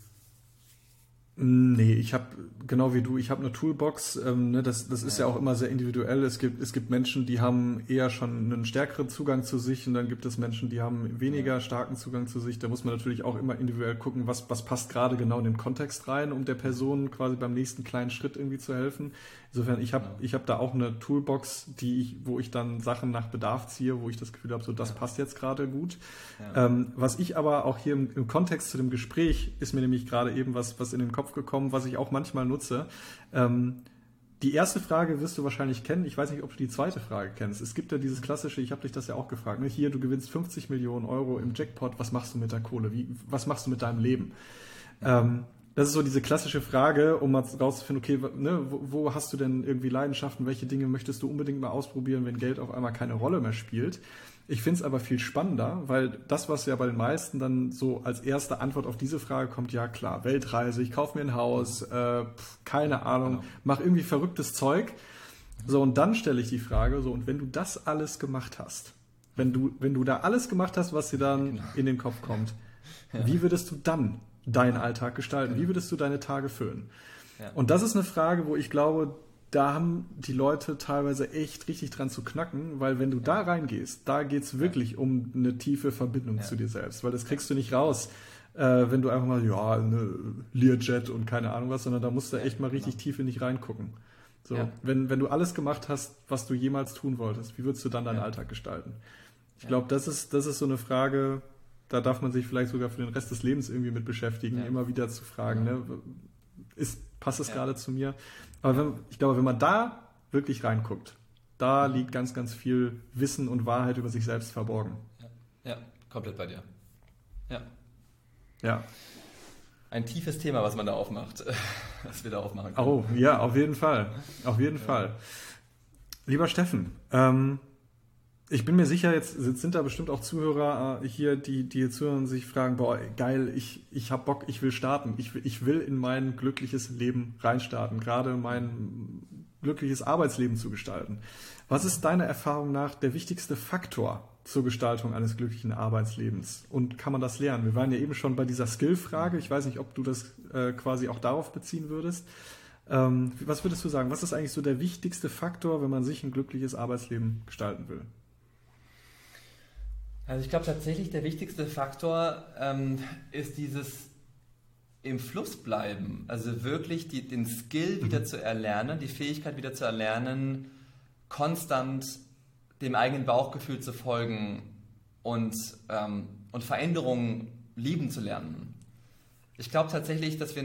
Nee, ich habe genau wie du, ich habe eine Toolbox. Ähm, ne, das das ist ja auch immer sehr individuell. Es gibt, es gibt Menschen, die haben eher schon einen stärkeren Zugang zu sich und dann gibt es Menschen, die haben weniger starken Zugang zu sich. Da muss man natürlich auch immer individuell gucken, was, was passt gerade genau in den Kontext rein, um der Person quasi beim nächsten kleinen Schritt irgendwie zu helfen. Insofern, ich habe ich hab da auch eine Toolbox, die ich, wo ich dann Sachen nach Bedarf ziehe, wo ich das Gefühl habe, so das ja. passt jetzt gerade gut. Ja. Ähm, was ich aber auch hier im, im, Kontext zu dem Gespräch ist mir nämlich gerade eben was, was in den Kopf gekommen, was ich auch manchmal nutze. Ähm, die erste Frage wirst du wahrscheinlich kennen. Ich weiß nicht, ob du die zweite Frage kennst. Es gibt ja dieses klassische, ich habe dich das ja auch gefragt. Ne? Hier, du gewinnst 50 Millionen Euro im Jackpot. Was machst du mit der Kohle? Wie, was machst du mit deinem Leben? Ähm, das ist so diese klassische Frage, um mal rauszufinden, okay, ne, wo, wo, hast du denn irgendwie Leidenschaften, welche Dinge möchtest du unbedingt mal ausprobieren, wenn Geld auf einmal keine Rolle mehr spielt. Ich finde es aber viel spannender, weil das, was ja bei den meisten dann so als erste Antwort auf diese Frage kommt, ja klar, Weltreise, ich kaufe mir ein Haus, äh, keine Ahnung, genau. mach irgendwie verrücktes Zeug. So, und dann stelle ich die Frage, so, und wenn du das alles gemacht hast, wenn du, wenn du da alles gemacht hast, was dir dann genau. in den Kopf kommt, ja. wie würdest du dann deinen Alltag gestalten? Wie würdest du deine Tage füllen? Ja. Und das ist eine Frage, wo ich glaube, da haben die Leute teilweise echt richtig dran zu knacken, weil wenn du ja. da reingehst, da geht's wirklich ja. um eine tiefe Verbindung zu dir selbst, weil das kriegst du nicht raus, äh, wenn du einfach mal, ja, eine Learjet und keine Ahnung was, sondern da musst du echt mal richtig genau. tief in dich reingucken. So, wenn, wenn du alles gemacht hast, was du jemals tun wolltest, wie würdest du dann deinen Alltag gestalten? Ich glaube, das ist, das ist so eine Frage, da darf man sich vielleicht sogar für den Rest des Lebens irgendwie mit beschäftigen, ja. immer wieder zu fragen, ne, ist, passt es ja. gerade zu mir? Aber wenn, ich glaube, wenn man da wirklich reinguckt, da liegt ganz, ganz viel Wissen und Wahrheit über sich selbst verborgen. Ja, Komplett bei dir. Ja. Ja. Ein tiefes Thema, was man da aufmacht, was wir da aufmachen können. Oh, ja, auf jeden Fall. Auf jeden ja. Fall. Lieber Steffen, ähm, ich bin mir sicher, jetzt sind da bestimmt auch Zuhörer äh, hier, die, die jetzt zuhören und sich fragen, boah, geil, ich, ich habe Bock, ich will starten. Ich, ich will in mein glückliches Leben reinstarten, gerade mein glückliches Arbeitsleben zu gestalten. Was ist deiner Erfahrung nach der wichtigste Faktor zur Gestaltung eines glücklichen Arbeitslebens? Und kann man das lernen? Wir waren ja eben schon bei dieser Skill-Frage. Ich weiß nicht, ob du das äh, quasi auch darauf beziehen würdest. Ähm, was würdest du sagen? Was ist eigentlich so der wichtigste Faktor, wenn man sich ein glückliches Arbeitsleben gestalten will? Also ich glaube tatsächlich, der wichtigste Faktor ähm, ist dieses im Fluss bleiben. Also wirklich die, den Skill mhm. wieder zu erlernen, die Fähigkeit wieder zu erlernen, konstant dem eigenen Bauchgefühl zu folgen und, ähm, und Veränderungen lieben zu lernen. Ich glaube tatsächlich, dass wir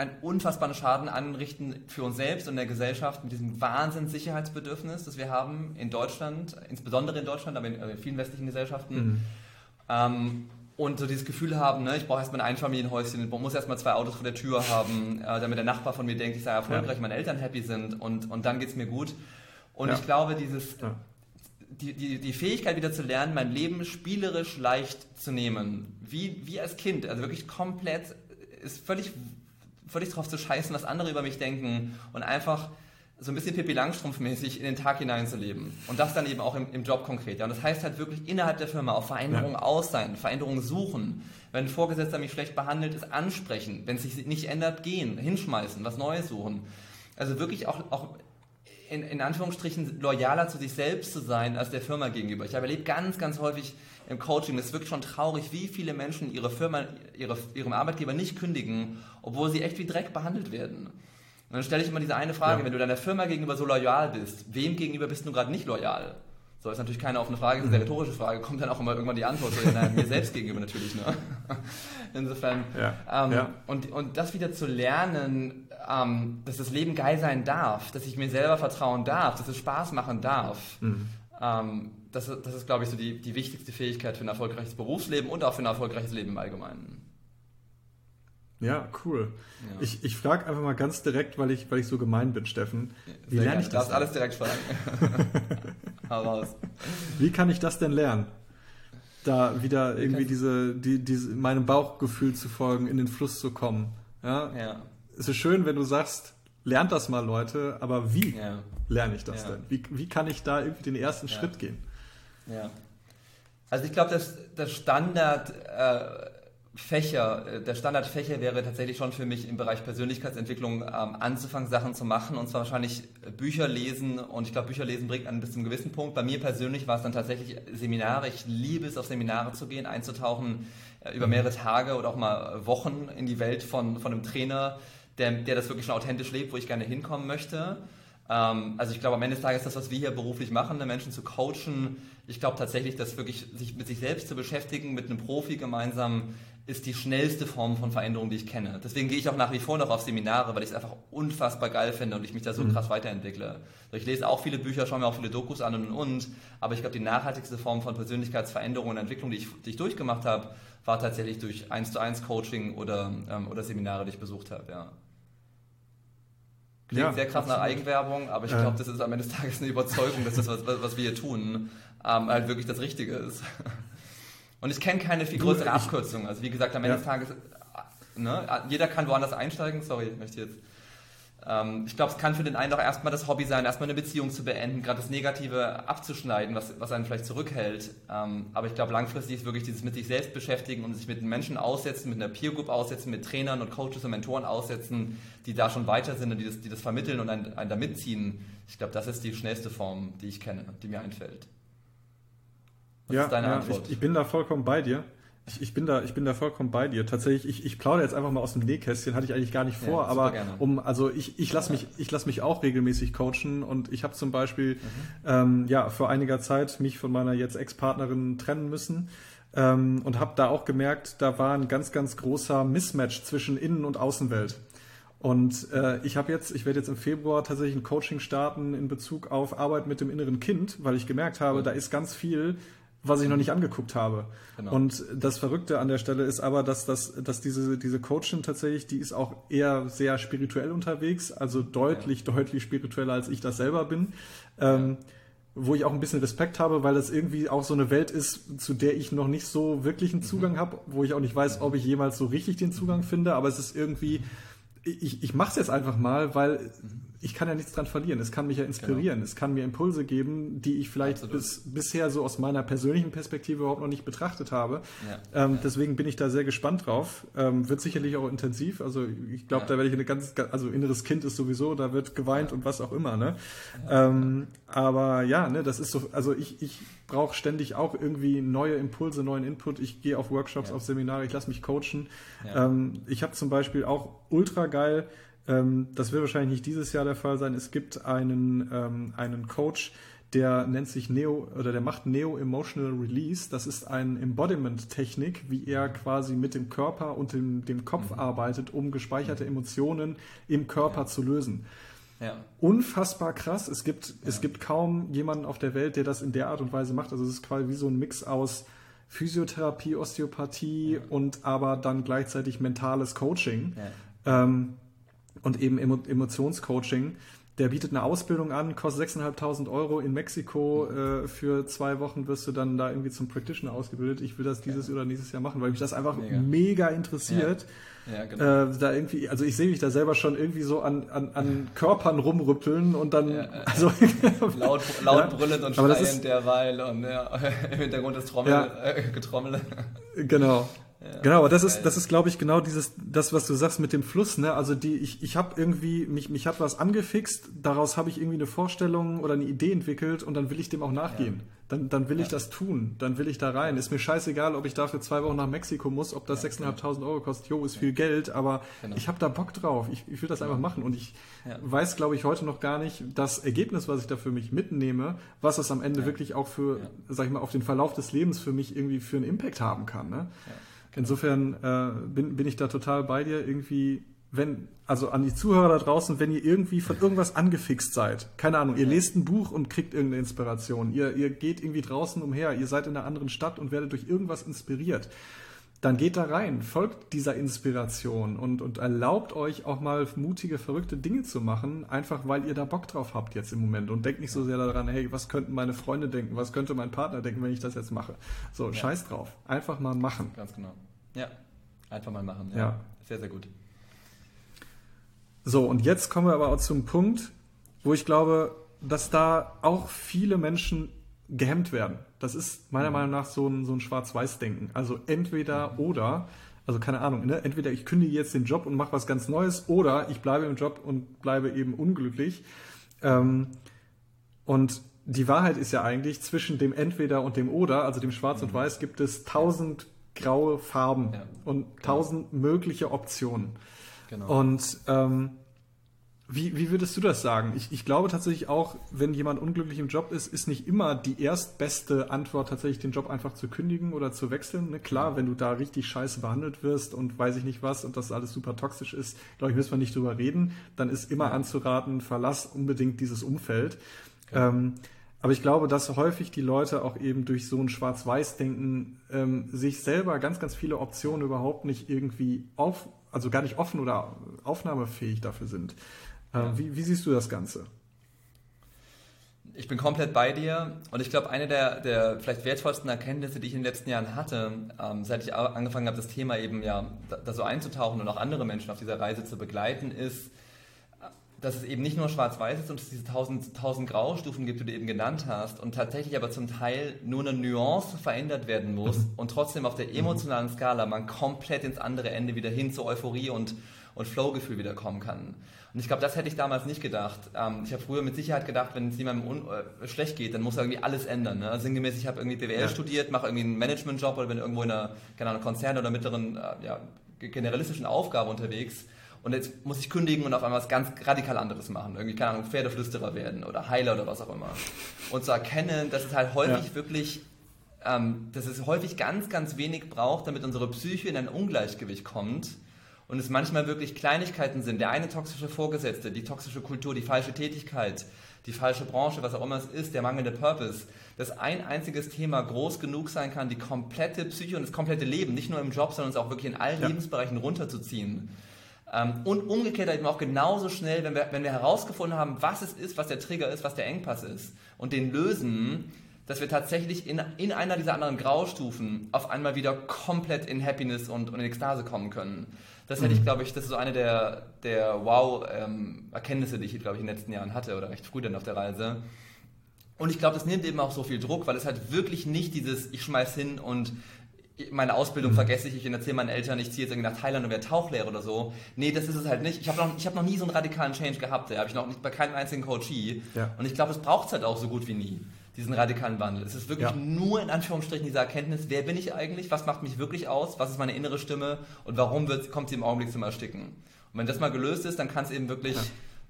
einen unfassbaren Schaden anrichten für uns selbst und der Gesellschaft mit diesem Wahnsinns-Sicherheitsbedürfnis, das wir haben in Deutschland, insbesondere in Deutschland, aber in, in vielen westlichen Gesellschaften. Mhm. Ähm, und so dieses Gefühl haben, ne, ich brauche erstmal ein Einfamilienhäuschen, ich muss erstmal zwei Autos vor der Tür haben, äh, damit der Nachbar von mir denkt, ich sei erfolgreich, ja. meine Eltern happy sind und, und dann geht es mir gut. Und ja. ich glaube, dieses, ja. die, die, die Fähigkeit wieder zu lernen, mein Leben spielerisch leicht zu nehmen, wie, wie als Kind, also wirklich komplett, ist völlig völlig drauf zu scheißen, was andere über mich denken und einfach so ein bisschen Pippi Langstrumpf-mäßig in den Tag hineinzuleben. Und das dann eben auch im, im, Job konkret. Ja. Und das heißt halt wirklich innerhalb der Firma auf Veränderungen ja. aus sein, Veränderungen suchen. Wenn ein Vorgesetzter mich schlecht behandelt, ist ansprechen. Wenn es sich nicht ändert, gehen, hinschmeißen, was Neues suchen. Also wirklich auch, auch in, in Anführungsstrichen loyaler zu sich selbst zu sein als der Firma gegenüber. Ich habe erlebt ganz, ganz häufig im Coaching. Das ist wirklich schon traurig, wie viele Menschen ihre Firma, ihre, ihrem Arbeitgeber nicht kündigen, obwohl sie echt wie Dreck behandelt werden. Und dann stelle ich immer diese eine Frage, ja. wenn du deiner Firma gegenüber so loyal bist, wem gegenüber bist du gerade nicht loyal? So ist natürlich keine offene Frage, ist eine mhm. rhetorische Frage, kommt dann auch immer irgendwann die Antwort, so, nein, mir selbst gegenüber natürlich. Ne? Insofern, ja. Ähm, ja. Und, und das wieder zu lernen, ähm, dass das Leben geil sein darf, dass ich mir selber vertrauen darf, dass es Spaß machen darf, mhm. ähm, das, das ist, glaube ich, so die, die wichtigste Fähigkeit für ein erfolgreiches Berufsleben und auch für ein erfolgreiches Leben im Allgemeinen. Ja, cool. Ja. Ich, ich frage einfach mal ganz direkt, weil ich, weil ich so gemein bin, Steffen. Wie Sehr lerne ich das? Du darfst alles direkt fragen. Hau raus. Wie kann ich das denn lernen? Da wieder irgendwie diese, die, diese, meinem Bauchgefühl zu folgen, in den Fluss zu kommen. Ja? ja. Es ist schön, wenn du sagst, lernt das mal, Leute, aber wie ja. lerne ich das denn? Wie, wie kann ich da irgendwie den ersten Schritt gehen? Ja. Also ich glaube, dass das Standard äh, Fächer, äh, der Standardfächer wäre tatsächlich schon für mich im Bereich Persönlichkeitsentwicklung ähm, anzufangen, Sachen zu machen und zwar wahrscheinlich Bücher lesen und ich glaube, Bücher lesen bringt einen bis zu einem gewissen Punkt. Bei mir persönlich war es dann tatsächlich Seminare. Ich liebe es, auf Seminare zu gehen, einzutauchen äh, über mehrere Tage oder auch mal Wochen in die Welt von, von einem Trainer, der, der das wirklich schon authentisch lebt, wo ich gerne hinkommen möchte. Ähm, also ich glaube, am Ende des Tages das, was wir hier beruflich machen, ne, Menschen zu coachen, ich glaube tatsächlich, dass wirklich sich mit sich selbst zu beschäftigen, mit einem Profi gemeinsam, ist die schnellste Form von Veränderung, die ich kenne. Deswegen gehe ich auch nach wie vor noch auf Seminare, weil ich es einfach unfassbar geil finde und ich mich da so mhm. krass weiterentwickle. Ich lese auch viele Bücher, schaue mir auch viele Dokus an und und und, aber ich glaube, die nachhaltigste Form von Persönlichkeitsveränderung und Entwicklung, die ich, die ich durchgemacht habe, war tatsächlich durch 1 zu 1 Coaching oder, ähm, oder Seminare, die ich besucht habe, ja. Klingt ja, sehr krass nach Eigenwerbung, aber ich glaube, das ist am Ende des Tages eine Überzeugung, dass das, was, was wir hier tun, ähm, halt wirklich das Richtige ist. Und ich kenne keine viel größere Abkürzung. Also wie gesagt, am Ende ja. des Tages, ne, jeder kann woanders einsteigen. Sorry, ich möchte jetzt ähm, ich glaube, es kann für den einen auch erstmal das Hobby sein, erstmal eine Beziehung zu beenden, gerade das Negative abzuschneiden, was, was einen vielleicht zurückhält. Ähm, aber ich glaube, langfristig ist wirklich dieses mit sich selbst beschäftigen und sich mit Menschen aussetzen, mit einer Peer Group aussetzen, mit Trainern und Coaches und Mentoren aussetzen, die da schon weiter sind und die das, die das vermitteln und einen, einen da mitziehen. Ich glaube, das ist die schnellste Form, die ich kenne, die mir einfällt. Was ja, ist deine ja, Antwort? Ich, ich bin da vollkommen bei dir. Ich, ich, bin da, ich bin da vollkommen bei dir. Tatsächlich, ich, ich plaudere jetzt einfach mal aus dem Nähkästchen, hatte ich eigentlich gar nicht vor, ja, aber gerne. um, also ich, ich lasse mich, ich lasse mich auch regelmäßig coachen und ich habe zum Beispiel, mhm. ähm, ja, vor einiger Zeit mich von meiner jetzt Ex-Partnerin trennen müssen. Ähm, und habe da auch gemerkt, da war ein ganz, ganz großer Mismatch zwischen Innen- und Außenwelt. Und äh, ich habe jetzt, ich werde jetzt im Februar tatsächlich ein Coaching starten in Bezug auf Arbeit mit dem inneren Kind, weil ich gemerkt habe, da ist ganz viel was ich noch nicht angeguckt habe. Genau. Und das Verrückte an der Stelle ist aber, dass, das, dass diese, diese Coachin tatsächlich, die ist auch eher sehr spirituell unterwegs, also deutlich, ja. deutlich spiritueller als ich das selber bin. Ähm, ja. Wo ich auch ein bisschen Respekt habe, weil das irgendwie auch so eine Welt ist, zu der ich noch nicht so wirklich einen mhm. Zugang mhm. habe, wo ich auch nicht weiß, ob ich jemals so richtig den Zugang finde, aber es ist irgendwie, ich, ich mache es jetzt einfach mal, weil mhm ich kann ja nichts dran verlieren. Es kann mich ja inspirieren. Genau. Es kann mir Impulse geben, die ich vielleicht bis, bisher so aus meiner persönlichen Perspektive überhaupt noch nicht betrachtet habe. Ja. Ähm, ja. Deswegen bin ich da sehr gespannt drauf. Ähm, wird sicherlich auch intensiv. Also ich glaube, ja. da werde ich eine ganz, also inneres Kind ist sowieso, da wird geweint und was auch immer. Ne? Ähm, aber ja, ne, das ist so. Also ich, ich brauche ständig auch irgendwie neue Impulse, neuen Input. Ich gehe auf Workshops, auf Seminare, ich lasse mich coachen. Ähm, ich habe zum Beispiel auch ultra geil ähm, das wird wahrscheinlich nicht dieses Jahr der Fall sein. Es gibt einen, ähm, einen Coach, der nennt sich Neo oder der macht Neo Emotional Release. Das ist eine Embodiment-Technik, wie er quasi mit dem Körper und dem, dem Kopf mhm. arbeitet, um gespeicherte Emotionen im Körper ja. zu lösen. Ja. Unfassbar krass. Es gibt, ja. es gibt kaum jemanden auf der Welt, der das in der Art und Weise macht. Also es ist quasi wie so ein Mix aus Physiotherapie, Osteopathie und aber dann gleichzeitig mentales Coaching. Ähm, und eben Emo Emotionscoaching. Der bietet eine Ausbildung an, kostet 6.500 Euro in Mexiko. Äh, für zwei Wochen wirst du dann da irgendwie zum Practitioner ausgebildet. Ich will das dieses ja. oder nächstes Jahr machen, weil mich das einfach mega, mega interessiert. Ja. Ja, genau. äh, da irgendwie, also ich sehe mich da selber schon irgendwie so an, an, an Körpern rumrüppeln und dann also laut, laut brüllend und schreiend derweil und ja, im Hintergrund das Trommel, äh, Getrommel. Genau. Ja, genau, aber das ist, das ist, glaube ich, genau dieses, das, was du sagst mit dem Fluss, ne? Also die, ich, ich habe irgendwie, mich, mich hat was angefixt, daraus habe ich irgendwie eine Vorstellung oder eine Idee entwickelt und dann will ich dem auch nachgehen. Ja. Dann, dann will ja. ich das tun, dann will ich da rein. Ist mir scheißegal, ob ich dafür zwei Wochen nach Mexiko muss, ob das 6.500 Euro kostet, jo, ist viel Geld, aber genau. ich habe da Bock drauf. Ich, ich will das einfach machen und ich weiß, glaube ich, heute noch gar nicht das Ergebnis, was ich da für mich mitnehme, was das am Ende wirklich auch für, sag ich mal, auf den Verlauf des Lebens für mich irgendwie für einen Impact haben kann, ne? Insofern äh, bin, bin ich da total bei dir. Irgendwie, wenn, also an die Zuhörer da draußen, wenn ihr irgendwie von irgendwas angefixt seid, keine Ahnung, ihr lest ein Buch und kriegt irgendeine Inspiration, ihr, ihr geht irgendwie draußen umher, ihr seid in einer anderen Stadt und werdet durch irgendwas inspiriert dann geht da rein, folgt dieser Inspiration und, und erlaubt euch auch mal mutige, verrückte Dinge zu machen, einfach weil ihr da Bock drauf habt jetzt im Moment und denkt nicht so sehr daran, hey, was könnten meine Freunde denken, was könnte mein Partner denken, wenn ich das jetzt mache. So, ja. scheiß drauf. Einfach mal machen. Ganz genau. Ja, einfach mal machen. Ja. ja. Sehr, sehr gut. So, und jetzt kommen wir aber auch zum Punkt, wo ich glaube, dass da auch viele Menschen gehemmt werden. Das ist meiner mhm. Meinung nach so ein, so ein Schwarz-Weiß-Denken. Also entweder oder, also keine Ahnung, ne? entweder ich kündige jetzt den Job und mache was ganz Neues oder ich bleibe im Job und bleibe eben unglücklich. Ähm, und die Wahrheit ist ja eigentlich, zwischen dem Entweder und dem Oder, also dem Schwarz mhm. und Weiß, gibt es tausend graue Farben ja. und genau. tausend genau. mögliche Optionen. Genau. Und ähm, wie, wie würdest du das sagen? Ich, ich glaube tatsächlich auch, wenn jemand unglücklich im Job ist, ist nicht immer die erstbeste Antwort tatsächlich den Job einfach zu kündigen oder zu wechseln. Ne? Klar, wenn du da richtig scheiße behandelt wirst und weiß ich nicht was und das alles super toxisch ist, glaube ich, müssen wir nicht drüber reden. Dann ist immer anzuraten, verlass unbedingt dieses Umfeld. Okay. Ähm, aber ich glaube, dass häufig die Leute auch eben durch so ein Schwarz-Weiß-Denken ähm, sich selber ganz, ganz viele Optionen überhaupt nicht irgendwie auf, also gar nicht offen oder aufnahmefähig dafür sind. Ja. Wie, wie, siehst du das Ganze? Ich bin komplett bei dir und ich glaube, eine der, der vielleicht wertvollsten Erkenntnisse, die ich in den letzten Jahren hatte, ähm, seit ich angefangen habe, das Thema eben ja da, da, so einzutauchen und auch andere Menschen auf dieser Reise zu begleiten, ist, dass es eben nicht nur schwarz-weiß ist und es diese tausend, tausend Graustufen gibt, die du eben genannt hast und tatsächlich aber zum Teil nur eine Nuance verändert werden muss mhm. und trotzdem auf der mhm. emotionalen Skala man komplett ins andere Ende wieder hin zur Euphorie und, und Flow-Gefühl wieder kommen kann. Und ich glaube, das hätte ich damals nicht gedacht. Ähm, ich habe früher mit Sicherheit gedacht, wenn es jemandem äh, schlecht geht, dann muss er irgendwie alles ändern. Ne? Sinngemäß, ich habe irgendwie BWL ja. studiert, mache irgendwie einen Managementjob oder bin irgendwo in einer, keine Ahnung, Konzern oder mittleren, äh, ja, generalistischen Aufgabe unterwegs. Und jetzt muss ich kündigen und auf einmal was ganz radikal anderes machen. Irgendwie, keine Ahnung, Pferdeflüsterer werden oder Heiler oder was auch immer. Und zu erkennen, dass es halt häufig ja. wirklich, ähm, dass es häufig ganz, ganz wenig braucht, damit unsere Psyche in ein Ungleichgewicht kommt und es manchmal wirklich Kleinigkeiten sind, der eine toxische Vorgesetzte, die toxische Kultur, die falsche Tätigkeit, die falsche Branche, was auch immer es ist, der mangelnde Purpose, dass ein einziges Thema groß genug sein kann, die komplette Psyche und das komplette Leben, nicht nur im Job, sondern es auch wirklich in allen ja. Lebensbereichen runterzuziehen. Ähm, und umgekehrt eben auch genauso schnell, wenn wir, wenn wir herausgefunden haben, was es ist, was der Trigger ist, was der Engpass ist und den lösen, dass wir tatsächlich in, in einer dieser anderen Graustufen auf einmal wieder komplett in Happiness und, und in Ekstase kommen können. Das hätte ich, mhm. glaube ich, das ist so eine der, der Wow-Erkenntnisse, die ich, glaube ich, in den letzten Jahren hatte oder recht früh dann auf der Reise. Und ich glaube, das nimmt eben auch so viel Druck, weil es halt wirklich nicht dieses, ich schmeiß hin und meine Ausbildung mhm. vergesse ich, ich erzähle meinen Eltern, ich ziehe jetzt irgendwie nach Thailand und werde Tauchlehrer oder so. Nee, das ist es halt nicht. Ich habe noch, hab noch nie so einen radikalen Change gehabt. Da habe ich noch nicht bei keinem einzigen Coachie. Ja. Und ich glaube, es braucht es halt auch so gut wie nie, diesen radikalen Wandel. Es ist wirklich ja. nur in Anführungsstrichen diese Erkenntnis, wer bin ich eigentlich, was macht mich wirklich aus, was ist meine innere Stimme und warum wird, kommt sie im Augenblick zum Ersticken. Und wenn das mal gelöst ist, dann kann es eben wirklich... Ja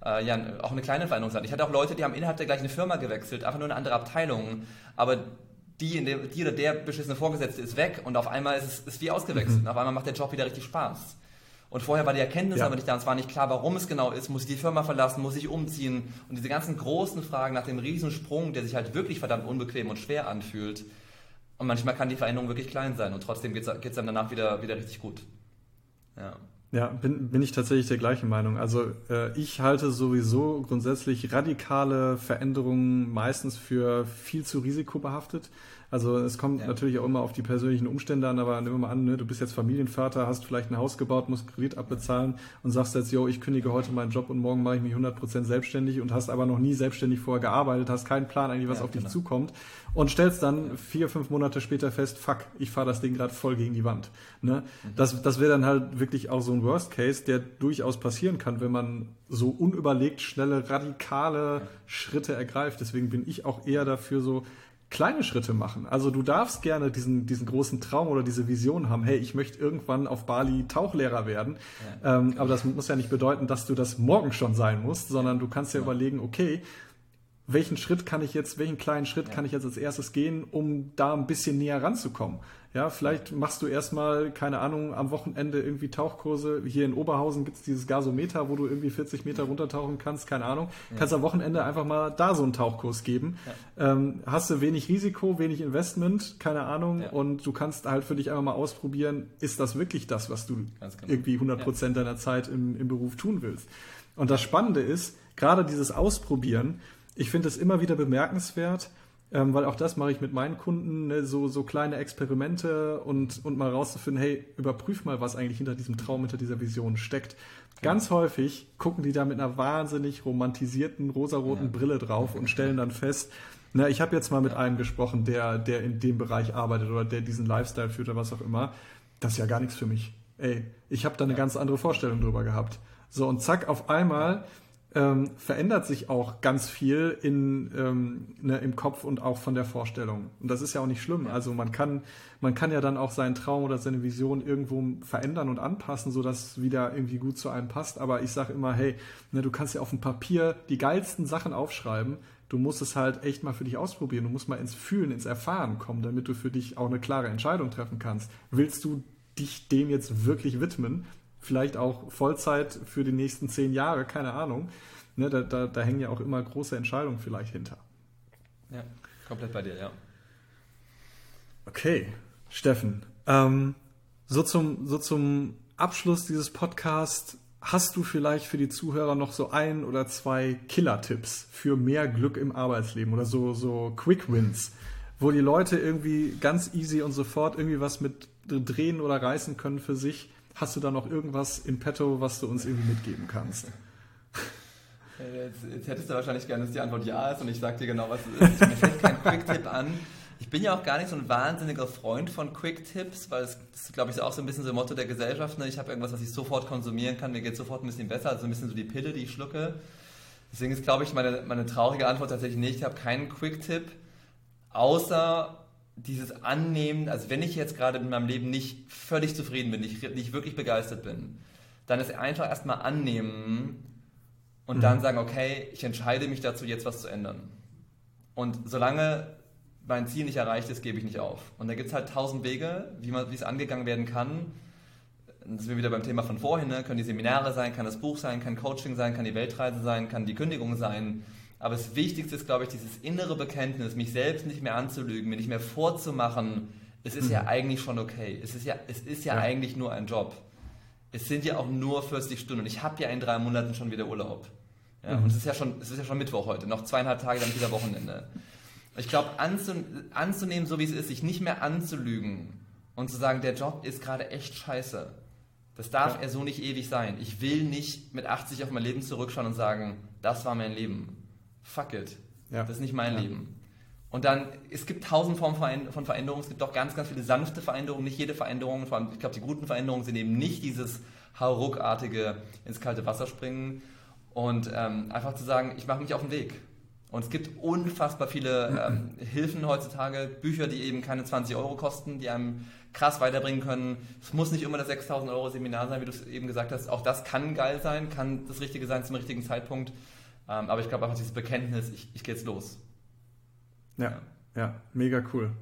äh, ja, auch eine kleine Veränderung sein. Ich hatte auch Leute, die haben innerhalb der gleichen Firma gewechselt, einfach nur eine andere Abteilung, aber die, in der, die oder der beschissene Vorgesetzte ist weg und auf einmal ist es ist wie ausgewechselt. Mhm. Auf einmal macht der Job wieder richtig Spaß. Und vorher war die Erkenntnis ja. aber nicht da, und es war nicht klar, warum es genau ist. Muss ich die Firma verlassen, muss ich umziehen? Und diese ganzen großen Fragen nach dem Riesensprung, der sich halt wirklich verdammt unbequem und schwer anfühlt. Und manchmal kann die Veränderung wirklich klein sein und trotzdem geht es einem danach wieder, wieder richtig gut. Ja. Ja, bin, bin ich tatsächlich der gleichen Meinung. Also äh, ich halte sowieso grundsätzlich radikale Veränderungen meistens für viel zu risikobehaftet. Also es kommt ja. natürlich auch immer auf die persönlichen Umstände an, aber nehmen wir mal an, ne, du bist jetzt Familienvater, hast vielleicht ein Haus gebaut, musst Kredit abbezahlen und sagst jetzt, yo, ich kündige heute meinen Job und morgen mache ich mich 100% selbstständig und hast aber noch nie selbstständig vorher gearbeitet, hast keinen Plan eigentlich, was ja, auf genau. dich zukommt und stellst dann vier, fünf Monate später fest, fuck, ich fahre das Ding gerade voll gegen die Wand. Ne? Mhm. Das, das wäre dann halt wirklich auch so ein Worst Case, der durchaus passieren kann, wenn man so unüberlegt schnelle, radikale ja. Schritte ergreift. Deswegen bin ich auch eher dafür so, kleine Schritte machen. Also du darfst gerne diesen, diesen großen Traum oder diese Vision haben, hey, ich möchte irgendwann auf Bali Tauchlehrer werden. Ja. Ähm, aber das muss ja nicht bedeuten, dass du das morgen schon sein musst, sondern du kannst ja, ja. überlegen, okay, welchen Schritt kann ich jetzt, welchen kleinen Schritt ja. kann ich jetzt als erstes gehen, um da ein bisschen näher ranzukommen? Ja, vielleicht machst du erstmal, keine Ahnung, am Wochenende irgendwie Tauchkurse. Hier in Oberhausen gibt es dieses Gasometer, wo du irgendwie 40 Meter runtertauchen kannst, keine Ahnung. Ja. Kannst am Wochenende einfach mal da so einen Tauchkurs geben. Ja. Ähm, hast du wenig Risiko, wenig Investment, keine Ahnung. Ja. Und du kannst halt für dich einfach mal ausprobieren, ist das wirklich das, was du genau. irgendwie 100 Prozent deiner Zeit im, im Beruf tun willst. Und das Spannende ist, gerade dieses Ausprobieren, ich finde es immer wieder bemerkenswert, ähm, weil auch das mache ich mit meinen Kunden, ne, so, so kleine Experimente und, und mal rauszufinden, hey, überprüf mal, was eigentlich hinter diesem Traum, hinter dieser Vision steckt. Ganz häufig gucken die da mit einer wahnsinnig romantisierten, rosaroten ja. Brille drauf und stellen dann fest, na, ich habe jetzt mal mit einem gesprochen, der, der in dem Bereich arbeitet oder der diesen Lifestyle führt oder was auch immer. Das ist ja gar nichts für mich. Ey, ich habe da eine ganz andere Vorstellung drüber gehabt. So, und zack, auf einmal ähm, verändert sich auch ganz viel in, ähm, ne, im Kopf und auch von der Vorstellung. Und das ist ja auch nicht schlimm. Also man kann, man kann ja dann auch seinen Traum oder seine Vision irgendwo verändern und anpassen, sodass wieder irgendwie gut zu einem passt. Aber ich sage immer, hey, ne, du kannst ja auf dem Papier die geilsten Sachen aufschreiben. Du musst es halt echt mal für dich ausprobieren. Du musst mal ins Fühlen, ins Erfahren kommen, damit du für dich auch eine klare Entscheidung treffen kannst. Willst du dich dem jetzt wirklich widmen vielleicht auch Vollzeit für die nächsten zehn Jahre, keine Ahnung. Ne, da, da, da hängen ja auch immer große Entscheidungen vielleicht hinter. Ja, komplett bei dir, ja. Okay, Steffen. Ähm, so, zum, so zum Abschluss dieses Podcasts hast du vielleicht für die Zuhörer noch so ein oder zwei Killer-Tipps für mehr Glück im Arbeitsleben oder so, so Quick Wins, wo die Leute irgendwie ganz easy und sofort irgendwie was mit drehen oder reißen können für sich, Hast du da noch irgendwas in petto, was du uns irgendwie mitgeben kannst? Jetzt, jetzt, hättest du wahrscheinlich gerne, dass die Antwort ja ist und ich sage dir genau, was es ist. Mir fällt kein Quick-Tipp an. Ich bin ja auch gar nicht so ein wahnsinniger Freund von Quick-Tipps, weil es, das, glaube ich, ist auch so ein bisschen so ein Motto der Gesellschaft. Ne? Ich habe irgendwas, was ich sofort konsumieren kann, mir geht sofort ein bisschen besser, also ein bisschen so die Pille, die ich schlucke. Deswegen ist, glaube ich, meine, meine traurige Antwort tatsächlich nicht. Ich habe keinen Quick-Tipp, außer dieses Annehmen, also wenn ich jetzt gerade in meinem Leben nicht völlig zufrieden bin, nicht, nicht wirklich begeistert bin, dann ist einfach erstmal annehmen und mhm. dann sagen, okay, ich entscheide mich dazu, jetzt was zu ändern. Und solange mein Ziel nicht erreicht ist, gebe ich nicht auf. Und da gibt es halt tausend Wege, wie, man, wie es angegangen werden kann. sind wir wieder beim Thema von vorhin, ne? können die Seminare sein, kann das Buch sein, kann Coaching sein, kann die Weltreise sein, kann die Kündigung sein. Aber das Wichtigste ist, glaube ich, dieses innere Bekenntnis, mich selbst nicht mehr anzulügen, mir nicht mehr vorzumachen, es ist mhm. ja eigentlich schon okay. Es ist ja, es ist ja, ja, eigentlich nur ein Job. Es sind ja auch nur 40 Stunden und ich habe ja in drei Monaten schon wieder Urlaub. Ja, mhm. Und es ist, ja schon, es ist ja schon Mittwoch heute, noch zweieinhalb Tage, dann wieder Wochenende. Ich glaube, anzunehmen, so wie es ist, sich nicht mehr anzulügen und zu sagen, der Job ist gerade echt scheiße. Das darf ja. er so nicht ewig sein. Ich will nicht mit 80 auf mein Leben zurückschauen und sagen, das war mein Leben. Fuck it. Ja. Das ist nicht mein ja. Leben. Und dann, es gibt tausend Formen von Veränderungen, es gibt auch ganz, ganz viele sanfte Veränderungen, nicht jede Veränderung, vor allem, ich glaube, die guten Veränderungen sind eben nicht dieses hauruckartige ins kalte Wasser springen und ähm, einfach zu sagen, ich mache mich auf den Weg. Und es gibt unfassbar viele ähm, Hilfen heutzutage, Bücher, die eben keine 20 Euro kosten, die einem krass weiterbringen können. Es muss nicht immer das 6000 Euro Seminar sein, wie du es eben gesagt hast. Auch das kann geil sein, kann das Richtige sein zum richtigen Zeitpunkt. Ähm, aber ich glaube einfach dieses Bekenntnis, ich, ich gehe jetzt los. Ja, ja, mega cool.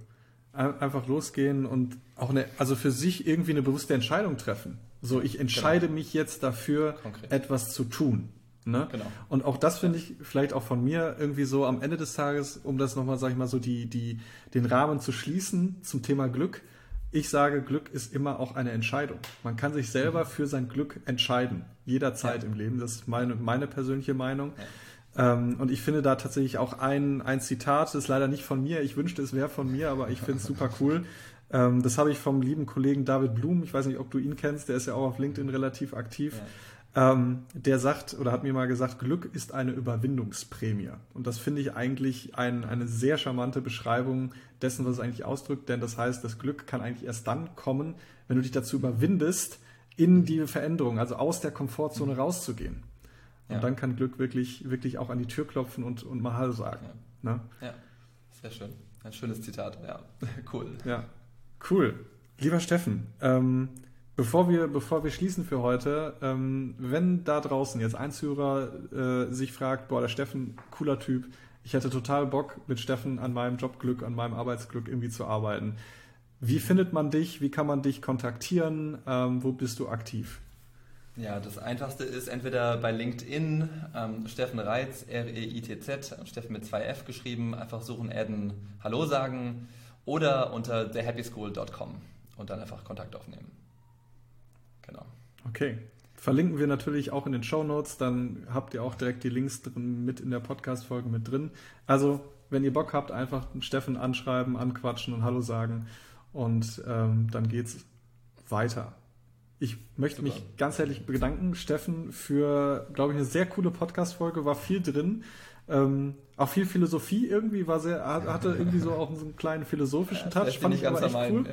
Einfach losgehen und auch eine, also für sich irgendwie eine bewusste Entscheidung treffen. So, ich entscheide genau. mich jetzt dafür, Konkret. etwas zu tun. Ne? Genau. Und auch das finde ich vielleicht auch von mir irgendwie so am Ende des Tages, um das nochmal, sag ich mal, so die, die, den Rahmen zu schließen zum Thema Glück. Ich sage, Glück ist immer auch eine Entscheidung. Man kann sich selber mhm. für sein Glück entscheiden, jederzeit ja. im Leben. Das ist meine, meine persönliche Meinung. Ja. Ähm, und ich finde da tatsächlich auch ein, ein Zitat, das ist leider nicht von mir, ich wünschte, es wäre von mir, aber ich finde es super cool. Ähm, das habe ich vom lieben Kollegen David Blum, ich weiß nicht, ob du ihn kennst, der ist ja auch auf LinkedIn relativ aktiv. Ja. Ähm, der sagt oder hat mir mal gesagt, Glück ist eine Überwindungsprämie. Und das finde ich eigentlich ein, eine sehr charmante Beschreibung dessen, was es eigentlich ausdrückt, denn das heißt, das Glück kann eigentlich erst dann kommen, wenn du dich dazu überwindest, in die Veränderung, also aus der Komfortzone mhm. rauszugehen. Und ja. dann kann Glück wirklich, wirklich auch an die Tür klopfen und, und mal Hallo sagen. Ja. Ne? ja, sehr schön. Ein schönes Zitat, ja. cool. Ja, cool. Lieber Steffen, ähm, bevor, wir, bevor wir schließen für heute, ähm, wenn da draußen jetzt ein Zuhörer äh, sich fragt, boah, der Steffen, cooler Typ, ich hätte total Bock, mit Steffen an meinem Jobglück, an meinem Arbeitsglück irgendwie zu arbeiten. Wie findet man dich? Wie kann man dich kontaktieren? Ähm, wo bist du aktiv? Ja, das Einfachste ist entweder bei LinkedIn ähm, Steffen Reitz, R-E-I-T-Z, Steffen mit zwei F geschrieben, einfach suchen, adden, Hallo sagen oder unter thehappyschool.com und dann einfach Kontakt aufnehmen. Genau. Okay. Verlinken wir natürlich auch in den Show Notes, dann habt ihr auch direkt die Links drin, mit in der Podcast-Folge mit drin. Also, wenn ihr Bock habt, einfach Steffen anschreiben, anquatschen und Hallo sagen und ähm, dann geht's weiter. Ich möchte mich ganz herzlich bedanken, Steffen, für, glaube ich, eine sehr coole Podcast-Folge. War viel drin. Ähm, auch viel Philosophie irgendwie, war sehr, hatte irgendwie so auch einen kleinen philosophischen Touch. fand ich aber echt cool.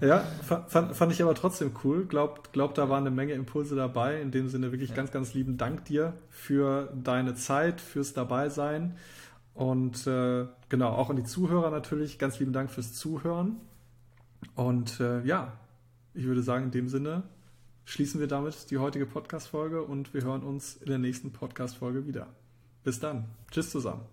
Ja, ja fand, fand, ich aber trotzdem cool. Glaub, glaub, da waren eine Menge Impulse dabei. In dem Sinne wirklich ja. ganz, ganz lieben Dank dir für deine Zeit, fürs Dabeisein. Und äh, genau, auch an die Zuhörer natürlich. Ganz lieben Dank fürs Zuhören. Und äh, ja, ich würde sagen, in dem Sinne schließen wir damit die heutige Podcast-Folge und wir hören uns in der nächsten Podcast-Folge wieder. Bis dann. Tschüss zusammen.